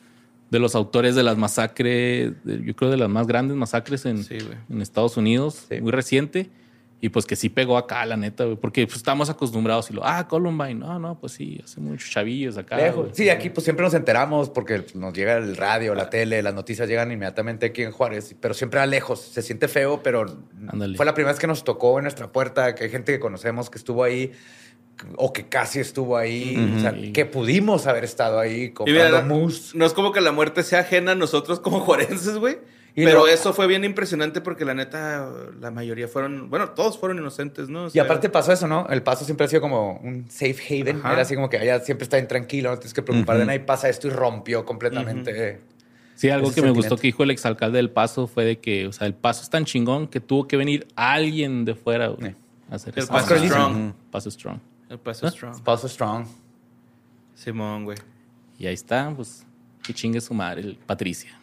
de los autores de las masacres, yo creo de las más grandes masacres en, Sí, güey. en Estados Unidos, Sí. muy reciente. Y pues que sí pegó acá, la neta, güey, porque pues, estamos acostumbrados y lo, ah, Columbine, no, no, pues sí, hace muchos chavillos acá. Lejos. güey. Sí, aquí pues siempre nos enteramos porque nos llega el radio, la tele, las noticias llegan inmediatamente aquí en Juárez, pero siempre a lejos. Se siente feo, pero Ándale. fue la primera vez que nos tocó en nuestra puerta, que hay gente que conocemos que estuvo ahí o que casi estuvo ahí, o sea, que pudimos haber estado ahí Y comprando mira, mousse. no es como que la muerte sea ajena a nosotros como (laughs) juarenses, güey. Y Pero lo- eso fue bien impresionante porque la neta, la mayoría fueron, bueno, todos fueron inocentes, ¿no? O Y aparte pasó eso, ¿no? El paso siempre ha sido como un safe haven. Ajá. Era así como que allá siempre está bien tranquilo, no tienes que preocupar de nada y pasa esto y rompió completamente. Sí, algo que me gustó que dijo el exalcalde del Paso fue de que, o sea, el Paso es tan chingón que tuvo que venir alguien de fuera güey, Eh. a hacer El esa Paso. Strong. Paso Strong. El paso ¿Ah? strong. Paso strong. Simón, güey. Y ahí está, pues, que chingue su madre, el Patricia.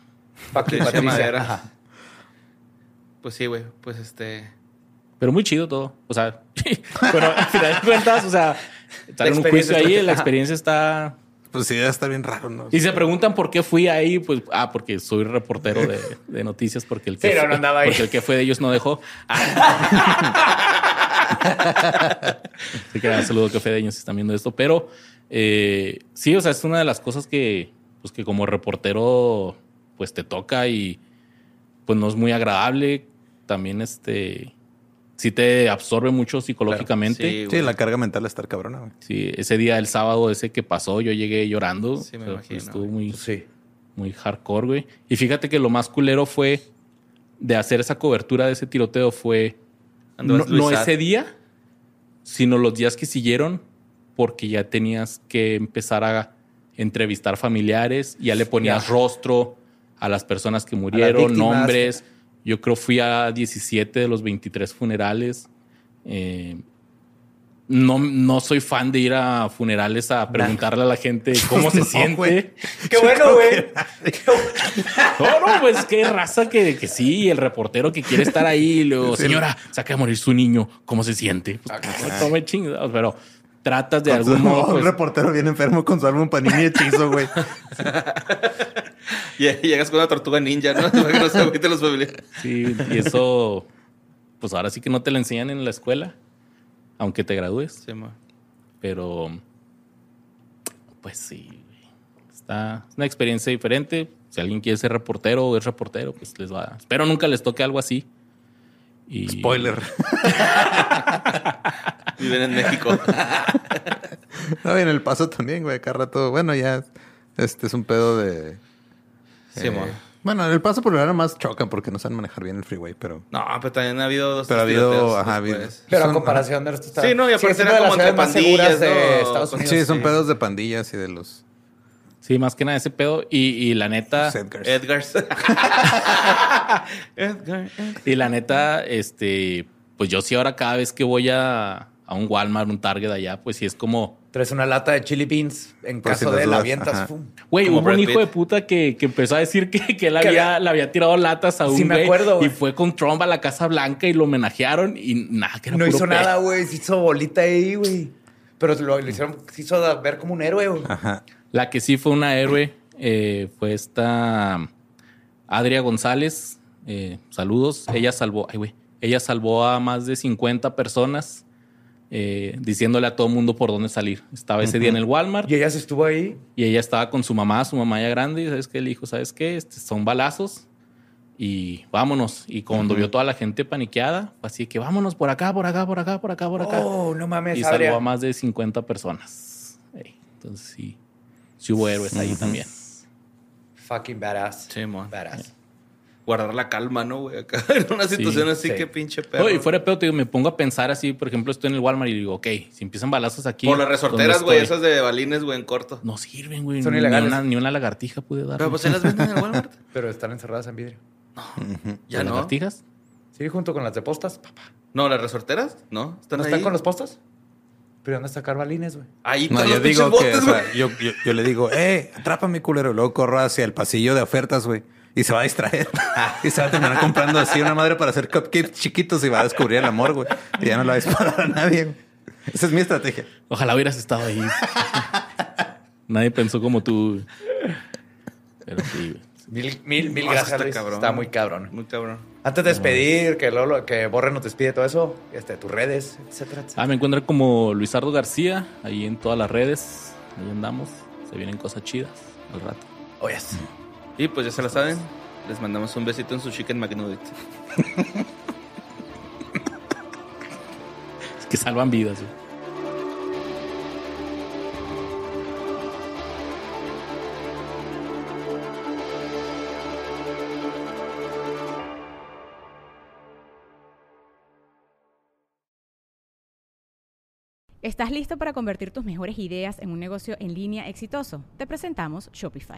Patricia Patricia. Madera. Ajá. Pues sí, güey. Pues este. Pero muy chido todo. O sea, (laughs) pero al final de cuentas, o sea, estar en un juicio ahí, está- la experiencia está. Pues sí, estar bien raro, ¿no? Y se preguntan por qué fui ahí, pues, ah, porque soy reportero de, de noticias, porque el que, Sí, fue, no andaba ahí. porque el que fue de ellos no dejó. (laughs) Así que un saludo que fue de ellos si están viendo esto. Pero eh, sí, o sea, es una de las cosas que, pues, que como reportero, pues te toca y pues no es muy agradable. También este sí te absorbe mucho psicológicamente. Sí, la carga mental está cabrona, güey. Sí, ese día, el sábado ese que pasó, yo llegué llorando. Sí, me imagino, Estuvo muy, Sí. muy hardcore, güey. Y fíjate que lo más culero fue de hacer esa cobertura de ese tiroteo fue no, ese día, sino los días que siguieron, porque ya tenías que empezar a entrevistar familiares, ya le ponías rostro a las personas que murieron, nombres. Yo creo fui a 17 de los 23 funerales. Eh, no, no soy fan de ir a funerales a preguntarle a la gente (laughs) cómo se No, siente. (laughs) güey. (laughs) Qué bueno, güey. No, no, pues qué raza que, que sí, el reportero que quiere estar ahí, luego, señora, saca a morir su niño, ¿cómo se siente? Pues, no tome chingados, pero tratas de Con su- algún modo. un pues, reportero bien enfermo con su álbum Panini hechizo, güey. Y llegas con una tortuga ninja, ¿no? Para que no se los familiares. sí, y eso, pues ahora sí que no te lo enseñan en la escuela, aunque te gradúes, Sí, ma. pero pues sí, güey. está es una experiencia diferente. Si alguien quiere ser reportero o es reportero, pues les va. Espero nunca les toque algo así. Y, Spoiler. (laughs) Viven en México. (laughs) No, y en el paso también, güey. Acá rato. Bueno, ya este es un pedo de. Sí, eh, bueno, en el paso por lo general más chocan porque no saben manejar bien el freeway, pero. No, pero también ha habido dos Pero ha habido. Ajá. Pero a comparación de está. Sí, no, y aparte era de como las entre pandillas, de ¿no? Estados Unidos. Sí, son sí. pedos de pandillas y de los Sí, más que nada ese pedo. Y, y la neta. Edgars. Edgars. (laughs) Edgar, Edgar. Y la neta, este, pues yo sí ahora cada vez que voy a, a un Walmart, un Target allá, pues sí es como, Traes una lata de chili beans. En Por si caso las de la avientas. güey, hubo un hijo Pitt. de puta que, que empezó a decir que, que él había, había- le había tirado latas a un Sí, me acuerdo, y fue con Trump a la Casa Blanca y lo homenajearon y nada, que era No puro hizo pedo. nada, güey. Se hizo bolita ahí, güey. Pero lo, lo hicieron, se hizo ver como un héroe, güey. Ajá. La que sí fue una héroe eh, fue esta Adria González. eh, saludos. Ella salvó, ay, güey, ella salvó a más de 50 personas eh, diciéndole a todo el mundo por dónde salir. Estaba ese día en el Walmart Y ella se estuvo ahí. y ella estaba con su mamá, su mamá ya grande. Y sabes qué le dijo, ¿sabes qué? Este, son balazos y vámonos. Y cuando vio toda la gente paniqueada, así que vámonos por acá, por acá, por acá, por acá, por acá. Oh, no mames, y salvó a más de 50 personas. Entonces sí, sí hubo héroes ahí también. Fucking badass. Sí, mo. Badass. Guardar la calma, ¿no, güey? Acá (laughs) en una situación así sí. que pinche. No, y fuera de pedo, te digo, me pongo a pensar así, por ejemplo, estoy en el Walmart y digo, ok, si empiezan balazos aquí. Por las resorteras, ¿dónde güey, esas de balines, güey, en corto. No sirven, güey. Son ni, ilegales. una, ni una lagartija pude dar. Pero pues se las venden en el Walmart. (laughs) Pero están encerradas en vidrio. Ya no. ¿Lagartijas? Sí, junto con las de postas, papá. No, las resorteras, ¿no? Están ¿No ahí. están con los postas? Pero ¿dónde sacar balines, güey? Ahí No, yo digo pinches que, botes, o sea, yo, yo le digo, eh, atrápame, culero. Luego corro hacia el pasillo de ofertas, güey. Y se va a distraer. (laughs) y se va a terminar comprando así una madre para hacer cupcakes chiquitos y va a descubrir el amor, güey. Y ya no le va a disparar a nadie, güey. Esa es mi estrategia. Ojalá hubieras estado ahí. Nadie pensó como tú. Pero sí, güey. Mil, mil, mil gracias, está Luis. cabrón. Está muy cabrón. Muy cabrón. Antes de despedir, que Lolo, que Borre nos despide todo eso, este, tus redes, etcétera, etcétera. Ah, me encuentran como Luisardo García, ahí en todas las redes. Ahí andamos. Se vienen cosas chidas al rato. Oh, yes. Y pues ya se la saben. Les mandamos un besito en su chicken McNugget. Es que salvan vidas, güey. ¿Estás listo para convertir tus mejores ideas en un negocio en línea exitoso? Te presentamos Shopify.